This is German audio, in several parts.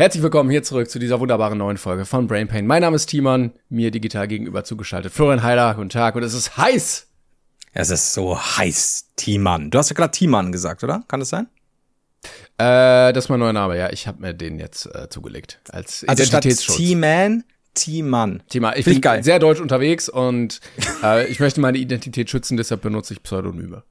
Herzlich willkommen hier zurück zu dieser wunderbaren neuen Folge von Brain Pain. Mein Name ist Timon, mir digital gegenüber zugeschaltet. Florian Heiler, guten Tag und es ist heiß. Es ist so heiß, Timon. Du hast ja gerade Timon gesagt, oder? Kann das sein? Äh, das ist mein neuer Name, ja. Ich habe mir den jetzt äh, zugelegt als Also Identitätsschutz. T-Man, T-Mann. Thema. Ich Find bin geil. sehr deutsch unterwegs und äh, ich möchte meine Identität schützen, deshalb benutze ich Pseudonyme.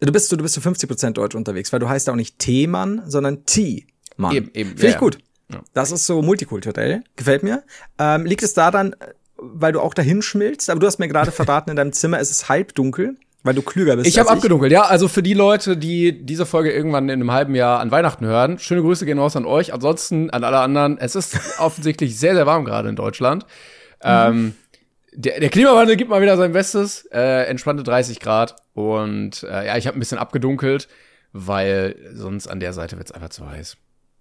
Du bist, du bist zu 50% deutsch unterwegs, weil du heißt ja auch nicht T-Mann, sondern T-Mann. Eben, eben, Finde ich ja. gut. Ja. Das ist so multikulturell. Gefällt mir. Ähm, liegt es daran, äh, weil du auch dahin schmilzt? Aber du hast mir gerade verraten, in deinem Zimmer ist es halbdunkel, weil du klüger bist. Ich habe abgedunkelt, ja. Also für die Leute, die diese Folge irgendwann in einem halben Jahr an Weihnachten hören, schöne Grüße gehen raus an euch. Ansonsten an alle anderen. Es ist offensichtlich sehr, sehr warm gerade in Deutschland. Ähm, der, der Klimawandel gibt mal wieder sein Bestes. Äh, entspannte 30 Grad. Und äh, ja, ich habe ein bisschen abgedunkelt, weil sonst an der Seite wird's einfach zu heiß.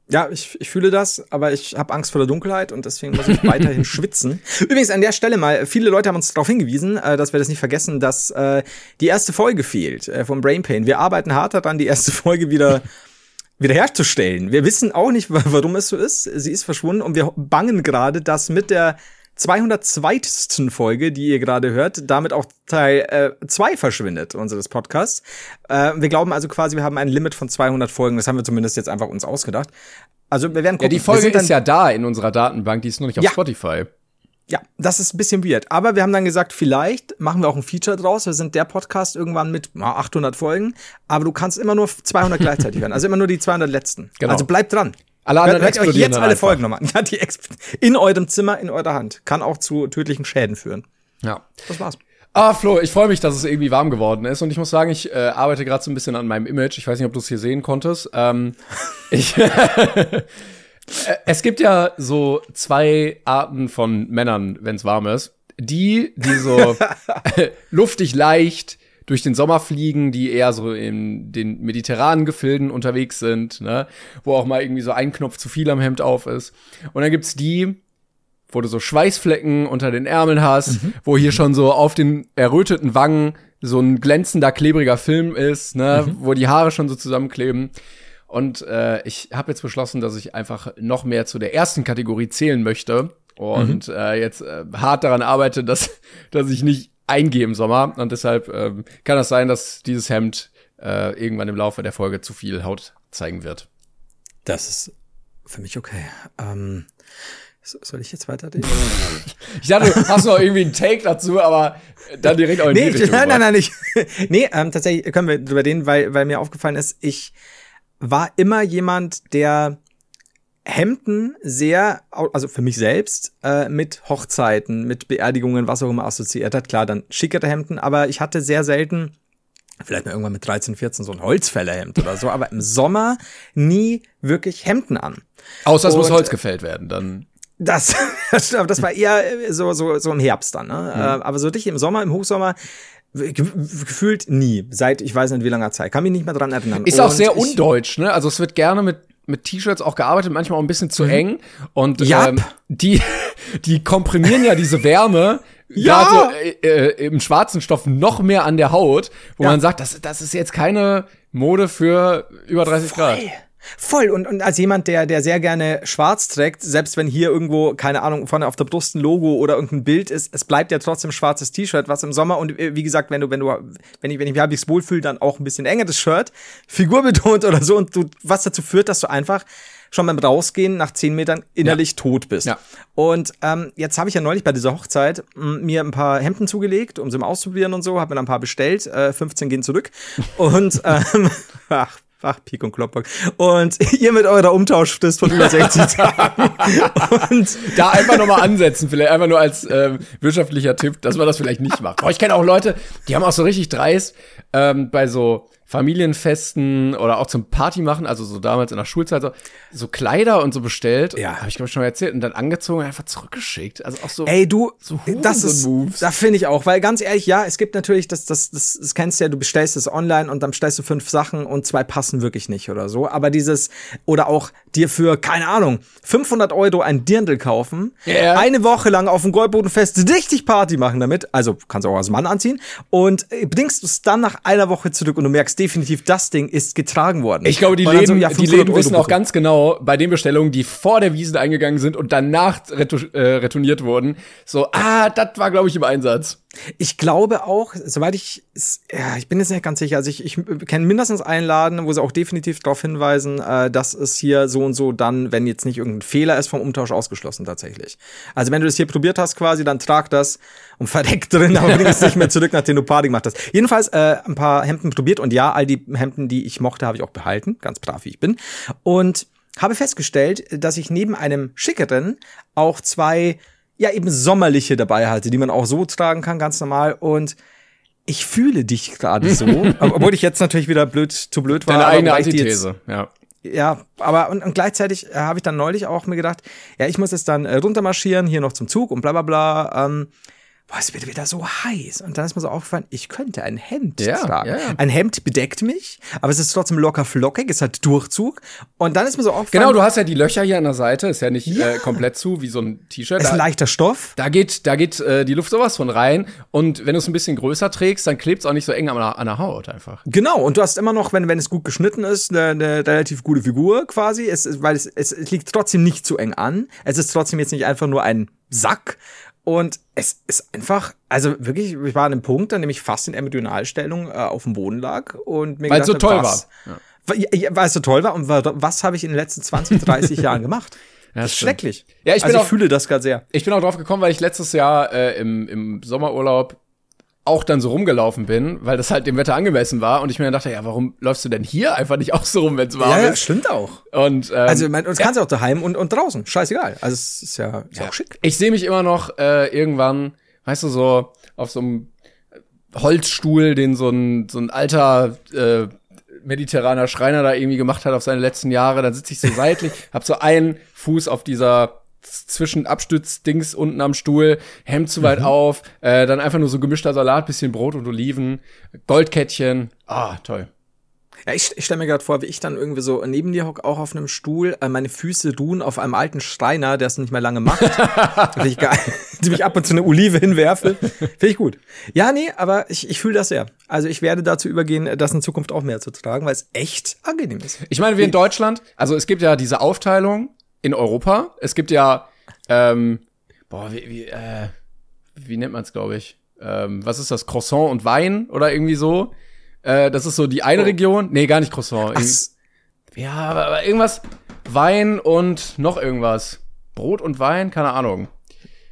Ja, ich, ich fühle das, aber ich habe Angst vor der Dunkelheit und deswegen muss ich weiterhin schwitzen. Übrigens an der Stelle mal, viele Leute haben uns darauf hingewiesen, äh, dass wir das nicht vergessen, dass äh, die erste Folge fehlt äh, vom Brain Pain. Wir arbeiten hart daran, die erste Folge wieder wiederherzustellen. Wir wissen auch nicht, wa- warum es so ist. Sie ist verschwunden und wir bangen gerade, dass mit der 202. Folge, die ihr gerade hört, damit auch Teil 2 äh, verschwindet, unseres Podcasts. Äh, wir glauben also quasi, wir haben ein Limit von 200 Folgen. Das haben wir zumindest jetzt einfach uns ausgedacht. Also wir werden Ja, gucken. die Wir Folge ist ja da in unserer Datenbank, die ist nur nicht auf Ja. Spotify. Ja, das ist ein bisschen weird. Aber wir haben dann gesagt, vielleicht machen wir auch ein Feature draus. Wir sind der Podcast irgendwann mit na, 800 Folgen. Aber du kannst immer nur 200 gleichzeitig hören. Also immer nur die 200 letzten. Genau. Also bleibt dran. Alle anderen Hört, euch jetzt alle. Folgen nochmal. Ja, die in eurem Zimmer, in eurer Hand. Kann auch zu tödlichen Schäden führen. Ja. Das war's. Ah, Flo, ich freue mich, dass es irgendwie warm geworden ist. Und ich muss sagen, ich äh, arbeite gerade so ein bisschen an meinem Image. Ich weiß nicht, ob du es hier sehen konntest. Ähm, ich äh, es gibt ja so zwei Arten von Männern, wenn es warm ist. Die, die so luftig leicht durch den Sommer fliegen, die eher so in den mediterranen Gefilden unterwegs sind, ne? wo auch mal irgendwie so ein Knopf zu viel am Hemd auf ist. Und dann gibt's die, wo du so Schweißflecken unter den Ärmeln hast, wo hier schon so auf den erröteten Wangen so ein glänzender, klebriger Film ist, ne, wo die Haare schon so zusammenkleben. Und äh, ich habe jetzt beschlossen, dass ich einfach noch mehr zu der ersten Kategorie zählen möchte und äh, jetzt äh, hart daran arbeite, dass, dass ich nicht eingehe im Sommer. Und deshalb ähm, kann das sein, dass dieses Hemd äh, irgendwann im Laufe der Folge zu viel Haut zeigen wird. Das ist für mich okay. Ähm, so- soll ich jetzt weiterreden? Ich dachte, du hast noch irgendwie einen Take dazu, aber dann direkt auch in nee, die Richtung. nein, nein, nein, nicht. nee, ähm, tatsächlich können wir drüber reden, weil, weil mir aufgefallen ist, ich war immer jemand, der Hemden sehr, also für mich selbst, äh, mit Hochzeiten, mit Beerdigungen, was auch immer assoziiert hat. Klar, dann schickere Hemden, aber ich hatte sehr selten, vielleicht mal irgendwann mit 13, 14 so ein Holzfällerhemd oder so, aber im Sommer nie wirklich Hemden an. Außer es muss Holz gefällt werden, dann. Das, das, war eher so, so, so im Herbst dann, ne? Äh, aber so dich im Sommer, im Hochsommer, gefühlt nie, seit ich weiß nicht wie langer Zeit. Kann mich nicht mehr dran erinnern. Ist auch Und sehr ich- undeutsch, ne? Also es wird gerne mit mit T-Shirts auch gearbeitet, manchmal auch ein bisschen zu eng. Und Jap. ähm, die, die komprimieren ja diese Wärme Ja. gerade äh, äh, im schwarzen Stoff noch mehr an der Haut, wo Ja. man sagt, das, das ist jetzt keine Mode für über 30 Grad. Voll. Und, und als jemand, der, der sehr gerne schwarz trägt, selbst wenn hier irgendwo, keine Ahnung, vorne auf der Brust ein Logo oder irgendein Bild ist, es bleibt ja trotzdem schwarzes T-Shirt, was im Sommer und äh, wie gesagt, wenn du, wenn du, wenn ich, wenn ich mich halbwegs wohlfühle, dann auch ein bisschen engeres Shirt, figurbetont oder so und du, was dazu führt, dass du einfach schon beim Rausgehen nach zehn Metern innerlich tot bist. Ja. Und ähm, jetzt habe ich ja neulich bei dieser Hochzeit mir ein paar Hemden zugelegt, um sie mal auszuprobieren und so, habe mir dann ein paar bestellt, äh, 15 gehen zurück und ähm, ach, ach, Pik und Klopbock. Und ihr mit eurer Umtauschfrist von über 60 Tagen. und Da einfach nochmal ansetzen, vielleicht einfach nur als ähm, wirtschaftlicher Tipp, dass man das vielleicht nicht macht. Boah, ich kenne auch Leute, die haben auch so richtig dreist ähm, bei so Familienfesten oder auch zum Party machen, also so damals in der Schulzeit, so, so Kleider und so bestellt. Ja. Habe ich glaube ich schon mal erzählt und dann angezogen und einfach zurückgeschickt. Also auch so. Ey, du, So das ist, Hurensohn-Moves. da finde ich auch, weil ganz ehrlich, ja, es gibt natürlich, das, das, das, das kennst du ja, du bestellst es online und dann bestellst du fünf Sachen und zwei passen wirklich nicht oder so. Aber dieses, oder auch dir für, keine Ahnung, 500 Euro ein Dirndl kaufen, Ja. eine Woche lang auf dem Goldbodenfest richtig Party machen damit, also kannst du auch als Mann anziehen und äh, bringst du es dann nach einer Woche zurück und du merkst, Definitiv, das Ding ist getragen worden. Ich glaube, die Läden, so, ja, die 500 Läden Euro wissen auch ganz genau bei den Bestellungen, die vor der Wiesen eingegangen sind und danach retu äh, retourniert wurden, so, ah, das war, glaube ich, im Einsatz. Ich glaube auch, soweit ich, ja, ich bin jetzt nicht ganz sicher, also ich, ich kenne mindestens einen Laden, wo sie auch definitiv darauf hinweisen, äh, dass es hier so und so dann, wenn jetzt nicht irgendein Fehler ist, vom Umtausch ausgeschlossen tatsächlich. Also wenn du das hier probiert hast quasi, dann trag das und verdeck drin, aber bring es nicht mehr zurück, nachdem du Party gemacht hast. Jedenfalls äh, ein paar Hemden probiert und ja, all die Hemden, die ich mochte, habe ich auch behalten, ganz brav wie ich bin. Und habe festgestellt, dass ich neben einem schickeren auch zwei ja eben sommerliche dabei hatte, die man auch so tragen kann, ganz normal. Und ich fühle dich gerade so, ob- obwohl ich jetzt natürlich wieder blöd zu blöd war. Deine eigene Antithese, ja. Ja, aber und, und gleichzeitig äh, habe ich dann neulich auch mir gedacht, ja, ich muss jetzt dann äh, runtermarschieren, hier noch zum Zug und bla bla bla. Ähm, boah, es wird wieder so heiß. Und dann ist mir so aufgefallen, ich könnte ein Hemd Ja, tragen. ja, ja. Ein Hemd bedeckt mich, aber es ist trotzdem locker flockig, es hat Durchzug. Und dann ist mir so aufgefallen, Genau, du hast ja die Löcher hier an der Seite, ist ja nicht Äh, komplett zu, wie so ein T-Shirt. es ist ein leichter Stoff. da geht, da geht äh, die Luft sowas von rein. Und wenn du es ein bisschen größer trägst, dann klebt es auch nicht so eng an der, an der Haut einfach. Genau, und du hast immer noch, wenn, wenn es gut geschnitten ist, eine, eine relativ gute Figur quasi, es, weil es, es, es liegt trotzdem nicht zu eng an. Es ist trotzdem jetzt nicht einfach nur ein Sack. Und es ist einfach, also wirklich, ich war an einem Punkt, an dem ich fast in Embryonalstellung äh, auf dem Boden lag und mir Weil es so gedacht hab, toll was, war. Weil, ja, weil es so toll war und wa- was habe ich in den letzten 20, 30 Jahren gemacht? Ja, das ist schrecklich. Ja, ich bin also ich auch- fühle das gerade sehr. Ich bin auch drauf gekommen, weil ich letztes Jahr äh, im, im Sommerurlaub auch dann so rumgelaufen bin, weil das halt dem Wetter angemessen war und ich mir dann dachte, ja, warum läufst du denn hier einfach nicht auch so rum, wenn es warm ist? stimmt auch. Und ähm, Also, man, uns kannst du auch daheim und, und draußen. Scheißegal. Also, es ist ja, ist ja auch schick. ich sehe mich immer noch äh, irgendwann, weißt du, so auf so einem Holzstuhl, den so ein, so ein alter äh, mediterraner Schreiner da irgendwie gemacht hat auf seine letzten Jahre. Dann sitze ich so seitlich, hab so einen Fuß auf dieser zwischen Abstützdings unten am Stuhl, Hemd zu weit auf, äh, dann einfach nur so gemischter Salat, bisschen Brot und Oliven, Goldkettchen. Ah, toll. Ja, ich, ich stelle mir gerade vor, wie ich dann irgendwie so neben dir hock, auch auf einem Stuhl, äh, meine Füße ruhen auf einem alten Schreiner, der es nicht mehr lange macht. Finde ich geil. Die mich ab und zu eine Olive hinwerfe. Finde ich gut. Ja, nee, aber ich, ich fühle das sehr. Also ich werde dazu übergehen, das in Zukunft auch mehr zu tragen, weil es echt angenehm ist. Ich meine, wir in Deutschland, also es gibt ja diese Aufteilung in Europa. Es gibt ja, ähm, boah, wie, wie, äh, wie nennt man es, glaube ich? Ähm, was ist das? Croissant und Wein oder irgendwie so? Äh, das ist so die eine Oh. Region. Nee, gar nicht Croissant. Ach, ja, aber, aber irgendwas. Wein und noch irgendwas. Brot und Wein, keine Ahnung.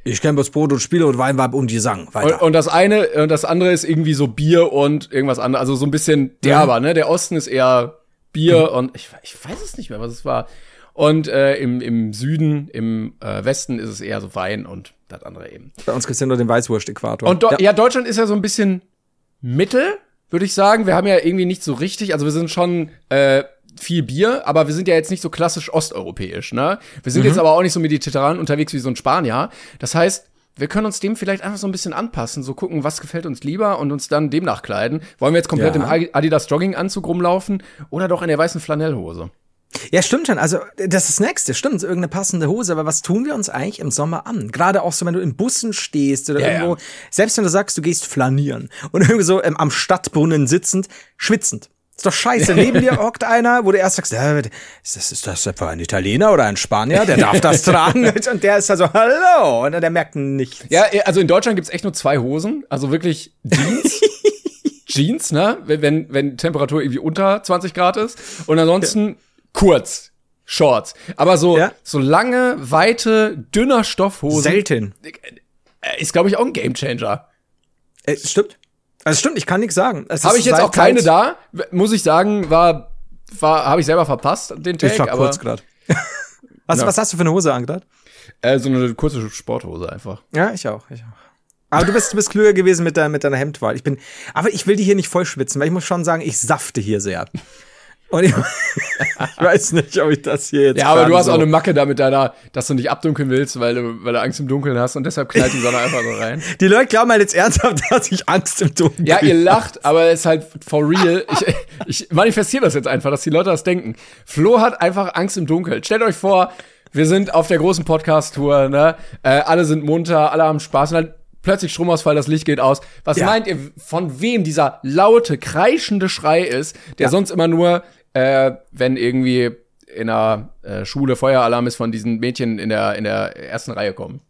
ich kenne das Brot und Spiele und Wein, Weib und Gesang. Und, Weiter. und das eine und das andere ist irgendwie so Bier und irgendwas anderes. Also so ein bisschen derber, ne? Der Osten ist eher Bier Mhm. und ich, ich weiß es nicht mehr, was es war. Und äh, im, im Süden, im äh, Westen ist es eher so Wein und das andere eben. Bei uns gibt's ja nur den Weißwurst-Äquator. Und do ja. ja. Deutschland ist ja so ein bisschen Mittel, würde ich sagen. Wir haben ja irgendwie nicht so richtig, also wir sind schon äh, viel Bier, aber wir sind ja jetzt nicht so klassisch osteuropäisch, ne? Wir sind jetzt aber auch nicht so mediterran unterwegs wie so ein Spanier. Das heißt, wir können uns dem vielleicht einfach so ein bisschen anpassen, so gucken, was gefällt uns lieber und uns dann demnach kleiden. Wollen wir jetzt komplett Ja. im Adi- Adidas Jogginganzug rumlaufen oder doch in der weißen Flanellhose? Ja, stimmt schon. Also, das ist das Nächste, stimmt. Irgendeine passende Hose. Aber was tun wir uns eigentlich im Sommer an? Gerade auch so, wenn du in Bussen stehst oder Ja, irgendwo, ja. selbst wenn du sagst, du gehst flanieren und irgendwie so ähm, am Stadtbrunnen sitzend, schwitzend. Ist doch scheiße. Neben dir hockt einer, wo du erst sagst, äh, ist, das, ist das etwa ein Italiener oder ein Spanier? Der darf das tragen. Und der ist da so, hallo. Und der merkt nichts. Ja, also in Deutschland gibt's echt nur zwei Hosen, also wirklich Jeans. Jeans, ne? Wenn, wenn, wenn Temperatur irgendwie unter 20 Grad ist. Und ansonsten kurz. Shorts. Aber so, Ja. so lange, weite, dünner Stoffhosen Selten. äh, ist, glaube ich, auch ein Gamechanger. Äh, stimmt. Also stimmt, ich kann nichts sagen. Habe ich jetzt auch keine da, muss ich sagen, war, war habe ich selber verpasst, den Tag, Ich war aber kurz gerade. was, Ja. was hast du für eine Hose angedacht? äh, so eine kurze Sporthose einfach. Ja, ich auch, ich auch. Aber du bist, du bist klüger gewesen mit, deiner mit deiner Hemdwahl. Ich bin, aber ich will die hier nicht voll schwitzen, weil ich muss schon sagen, ich safte hier sehr. Und ich, ich weiß nicht, ob ich das hier jetzt. Ja, aber du hast so auch eine Macke da mit deiner, dass du nicht abdunkeln willst, weil du, weil du Angst im Dunkeln hast und deshalb knallt die Sonne einfach so rein. Die Leute glauben halt jetzt ernsthaft, dass ich Angst im Dunkeln Ja, ihr lacht, aber es ist halt for real. Ich, ich manifestiere das jetzt einfach, dass die Leute das denken. Flo hat einfach Angst im Dunkeln. Stellt euch vor, wir sind auf der großen Podcast-Tour, ne? Äh, alle sind munter, alle haben Spaß und dann plötzlich Stromausfall, das Licht geht aus. Was Ja. meint ihr, von wem dieser laute, kreischende Schrei ist, der Ja. sonst immer nur, äh, wenn irgendwie in der äh, Schule Feueralarm ist, von diesen Mädchen in der, in der ersten Reihe kommen?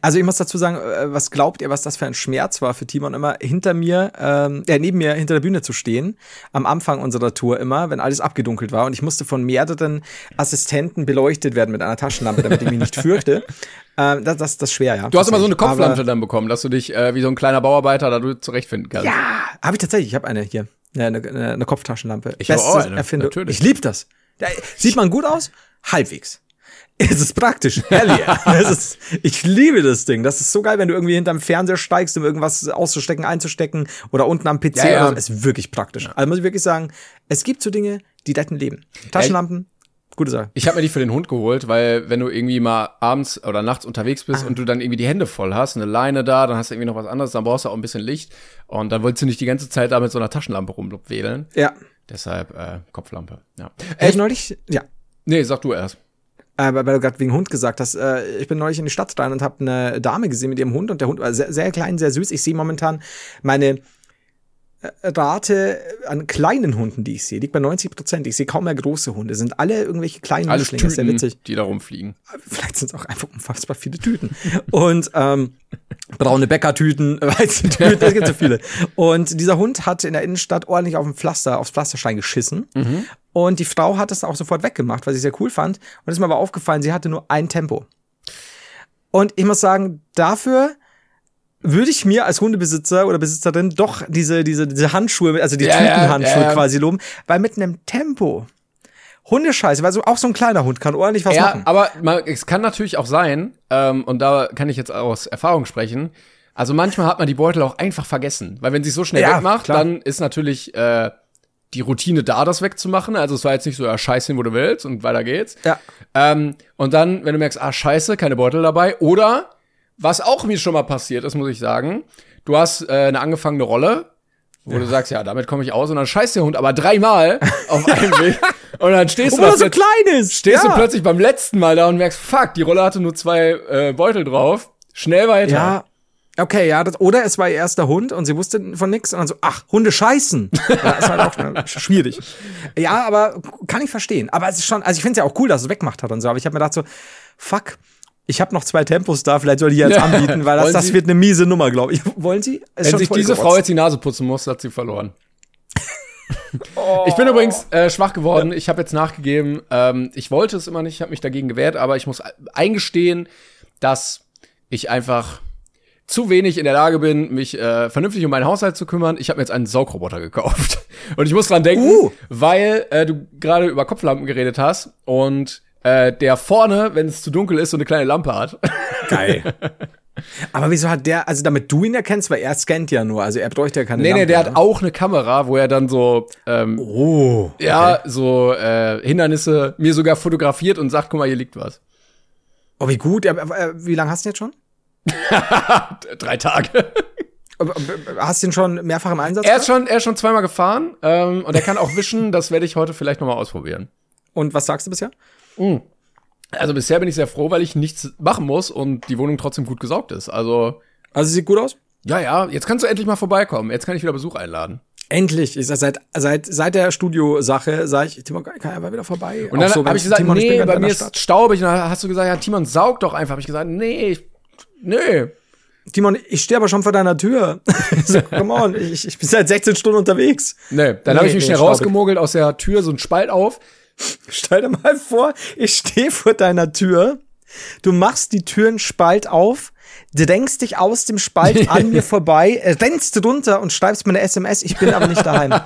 Also ich muss dazu sagen, äh, was glaubt ihr, was das für ein Schmerz war für Timon immer hinter mir, ähm, ja, neben mir hinter der Bühne zu stehen, am Anfang unserer Tour immer, wenn alles abgedunkelt war und ich musste von mehreren Assistenten beleuchtet werden mit einer Taschenlampe, damit ich mich nicht fürchte. Ähm, das, das, das ist schwer, ja. Du hast immer so eine. Kopflampe dann bekommen, dass du dich äh, wie so ein kleiner Bauarbeiter da du zurechtfinden kannst. Ja, habe ich tatsächlich, ich habe eine hier, eine, eine, eine Kopftaschenlampe. Ich habe auch eine, Erfindung. natürlich. Ich liebe das. Ja, Sieht man gut aus? Halbwegs. Es ist praktisch. Hell yeah. ist, ich liebe das Ding. Das ist so geil, wenn du irgendwie hinterm Fernseher steigst, um irgendwas auszustecken, einzustecken oder unten am PC. Ja, ja. Ist wirklich praktisch. Also muss ich wirklich sagen, es gibt so Dinge, die retten Leben. Taschenlampen, gute Sache. Ich habe mir die für den Hund geholt, weil wenn du irgendwie mal abends oder nachts unterwegs bist und du dann irgendwie die Hände voll hast, eine Leine da, dann hast du irgendwie noch was anderes, dann brauchst du auch ein bisschen Licht und dann wolltest du nicht die ganze Zeit da mit so einer Taschenlampe rumwedeln. Ja. Deshalb äh, Kopflampe. Ja. Ich Echt? neulich, ja. Nee, sag du erst. Äh, weil du gerade wegen Hund gesagt hast, äh, ich bin neulich in die Stadt rein und habe eine Dame gesehen mit ihrem Hund und der Hund war sehr, sehr klein, sehr süß. Ich sehe momentan meine äh, Rate an kleinen Hunden, die ich sehe, liegt bei 90 Prozent. Ich sehe kaum mehr große Hunde. Sind alle irgendwelche kleinen Alles Mischlinge. Ist sehr Tüten, witzig. die da rumfliegen. Vielleicht sind es auch einfach unfassbar viele Tüten. Und ähm, braune Bäckertüten, Weizentüten, es gibt so viele. Und dieser Hund hat in der Innenstadt ordentlich auf dem Pflaster, aufs Pflasterstein geschissen. Und die Frau hat das auch sofort weggemacht, was ich sehr cool fand. Und es ist mir aber aufgefallen, sie hatte nur ein Tempo. Und ich muss sagen, dafür würde ich mir als Hundebesitzer oder Besitzerin doch diese, diese, diese Handschuhe, also die Ja, Tütenhandschuhe ja, quasi loben, weil mit einem Tempo Hundescheiße, weil so auch so ein kleiner Hund kann ordentlich was ja, machen. aber mal, es kann natürlich auch sein, ähm, und da kann ich jetzt aus Erfahrung sprechen, also manchmal hat man die Beutel auch einfach vergessen, weil wenn sie so schnell Ja, wegmacht, klar. dann ist natürlich äh, die Routine da, das wegzumachen. Also es war jetzt nicht so, ja, scheiß hin, wo du willst und weiter geht's. Ja. Ähm, und dann, wenn du merkst, ah, scheiße, keine Beutel dabei. Oder, was auch mir schon mal passiert ist, muss ich sagen, du hast äh, eine angefangene Rolle, wo du sagst, ja, damit komme ich aus. Und dann scheißt der Hund aber dreimal auf einem Weg. Und dann stehst du, Obwohl er so plötzlich- klein ist. stehst ja. du plötzlich beim letzten Mal da und merkst, fuck, die Rolle hatte nur zwei äh, Beutel drauf. Schnell weiter. Ja. Okay, ja, das, oder es war ihr erster Hund und sie wusste von nix und dann so, ach, Hunde scheißen. Ja, ist halt auch schon schwierig. Ja, aber kann ich verstehen. Aber es ist schon, also ich finde es ja auch cool, dass es weggemacht hat und so, aber ich habe mir gedacht so, fuck, ich habe noch zwei Tempos da, vielleicht soll ich die jetzt Ja. anbieten, weil das, das Sie? wird eine miese Nummer, glaube ich. Wollen Sie? Ist Wenn sich diese gerotzt. Frau jetzt die Nase putzen muss, hat sie verloren. Oh. Ich bin übrigens äh, schwach geworden. Ich habe jetzt nachgegeben. Ähm, ich wollte es immer nicht, ich habe mich dagegen gewehrt, aber ich muss eingestehen, dass ich einfach zu wenig in der Lage bin, mich äh, vernünftig um meinen Haushalt zu kümmern. Ich habe mir jetzt einen Saugroboter gekauft. Und ich muss dran denken, Uh. weil äh, du gerade über Kopflampen geredet hast und äh, der vorne, wenn es zu dunkel ist, so eine kleine Lampe hat. Geil. Aber wieso hat der, also damit du ihn erkennst, weil er scannt ja nur, also er bräuchte ja keine nee, nee, Lampe, der hat ne? auch eine Kamera, wo er dann so ähm, Oh. Ja, so äh, Hindernisse mir sogar fotografiert und sagt, guck mal, hier liegt was. Oh, wie gut. Äh, wie lange hast du ihn jetzt schon? Drei Tage. Aber, Hast du ihn schon mehrfach im Einsatz? er ist gehabt? schon, er ist schon zweimal gefahren ähm, und er kann auch wischen. Das werde ich heute vielleicht noch mal ausprobieren. Und was sagst du bisher? Also bisher bin ich sehr froh, weil ich nichts machen muss und die Wohnung trotzdem gut gesaugt ist. Also Also sieht gut aus? ja, ja, jetzt kannst du endlich mal vorbeikommen. Jetzt kann ich wieder Besuch einladen. Endlich. Ich sag, seit, seit, seit der Studiosache sage ich, Timon, kann er mal wieder vorbei? Und dann so, habe ich gesagt, Timon, ich nee, gerade bei mir ist Stadt. staubig. Und dann hast du gesagt, ja, Timon, saug doch einfach. Habe ich gesagt, nee, ich, nee. Timon, ich stehe aber schon vor deiner Tür. so, come on, ich, ich bin seit 16 Stunden unterwegs. Nee, dann Nee, habe ich mich nee, schnell staubig. rausgemogelt aus der Tür, so ein Spalt auf. Stell dir mal vor, ich stehe vor deiner Tür. Du machst die Türenspalt auf, drängst dich aus dem Spalt an mir vorbei, äh, rennst runter und schreibst mir eine SMS, ich bin aber nicht daheim.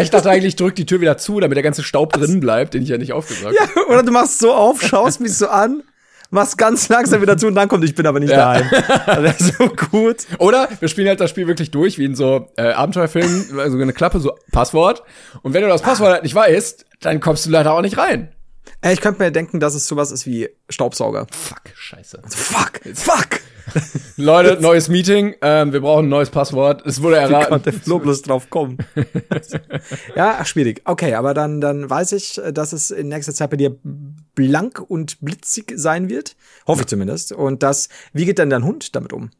Ich dachte eigentlich, ich drück die Tür wieder zu, damit der ganze Staub drin bleibt, den ich ja nicht aufgesaugt Ja, oder du machst so auf, schaust mich so an, machst ganz langsam wieder zu und dann kommt, ich bin aber nicht Ja. daheim. Ist so gut. Oder wir spielen halt das Spiel wirklich durch, wie in so äh, Abenteuerfilmen, also eine Klappe, so Passwort. Und wenn du das Passwort halt nicht weißt, dann kommst du leider auch nicht rein. Äh, Ich könnte mir denken, dass es sowas ist wie Staubsauger. Fuck, scheiße. Fuck, fuck. Leute, neues Meeting, ähm, wir brauchen ein neues Passwort. Es wurde Wie erraten. konnte Flo bloß drauf kommen? ja, ach, schwierig. Okay, aber dann, dann weiß ich, dass es in nächster Zeit bei dir blank und blitzig sein wird. Hoffe ich zumindest. Und das, wie geht denn dein Hund damit um?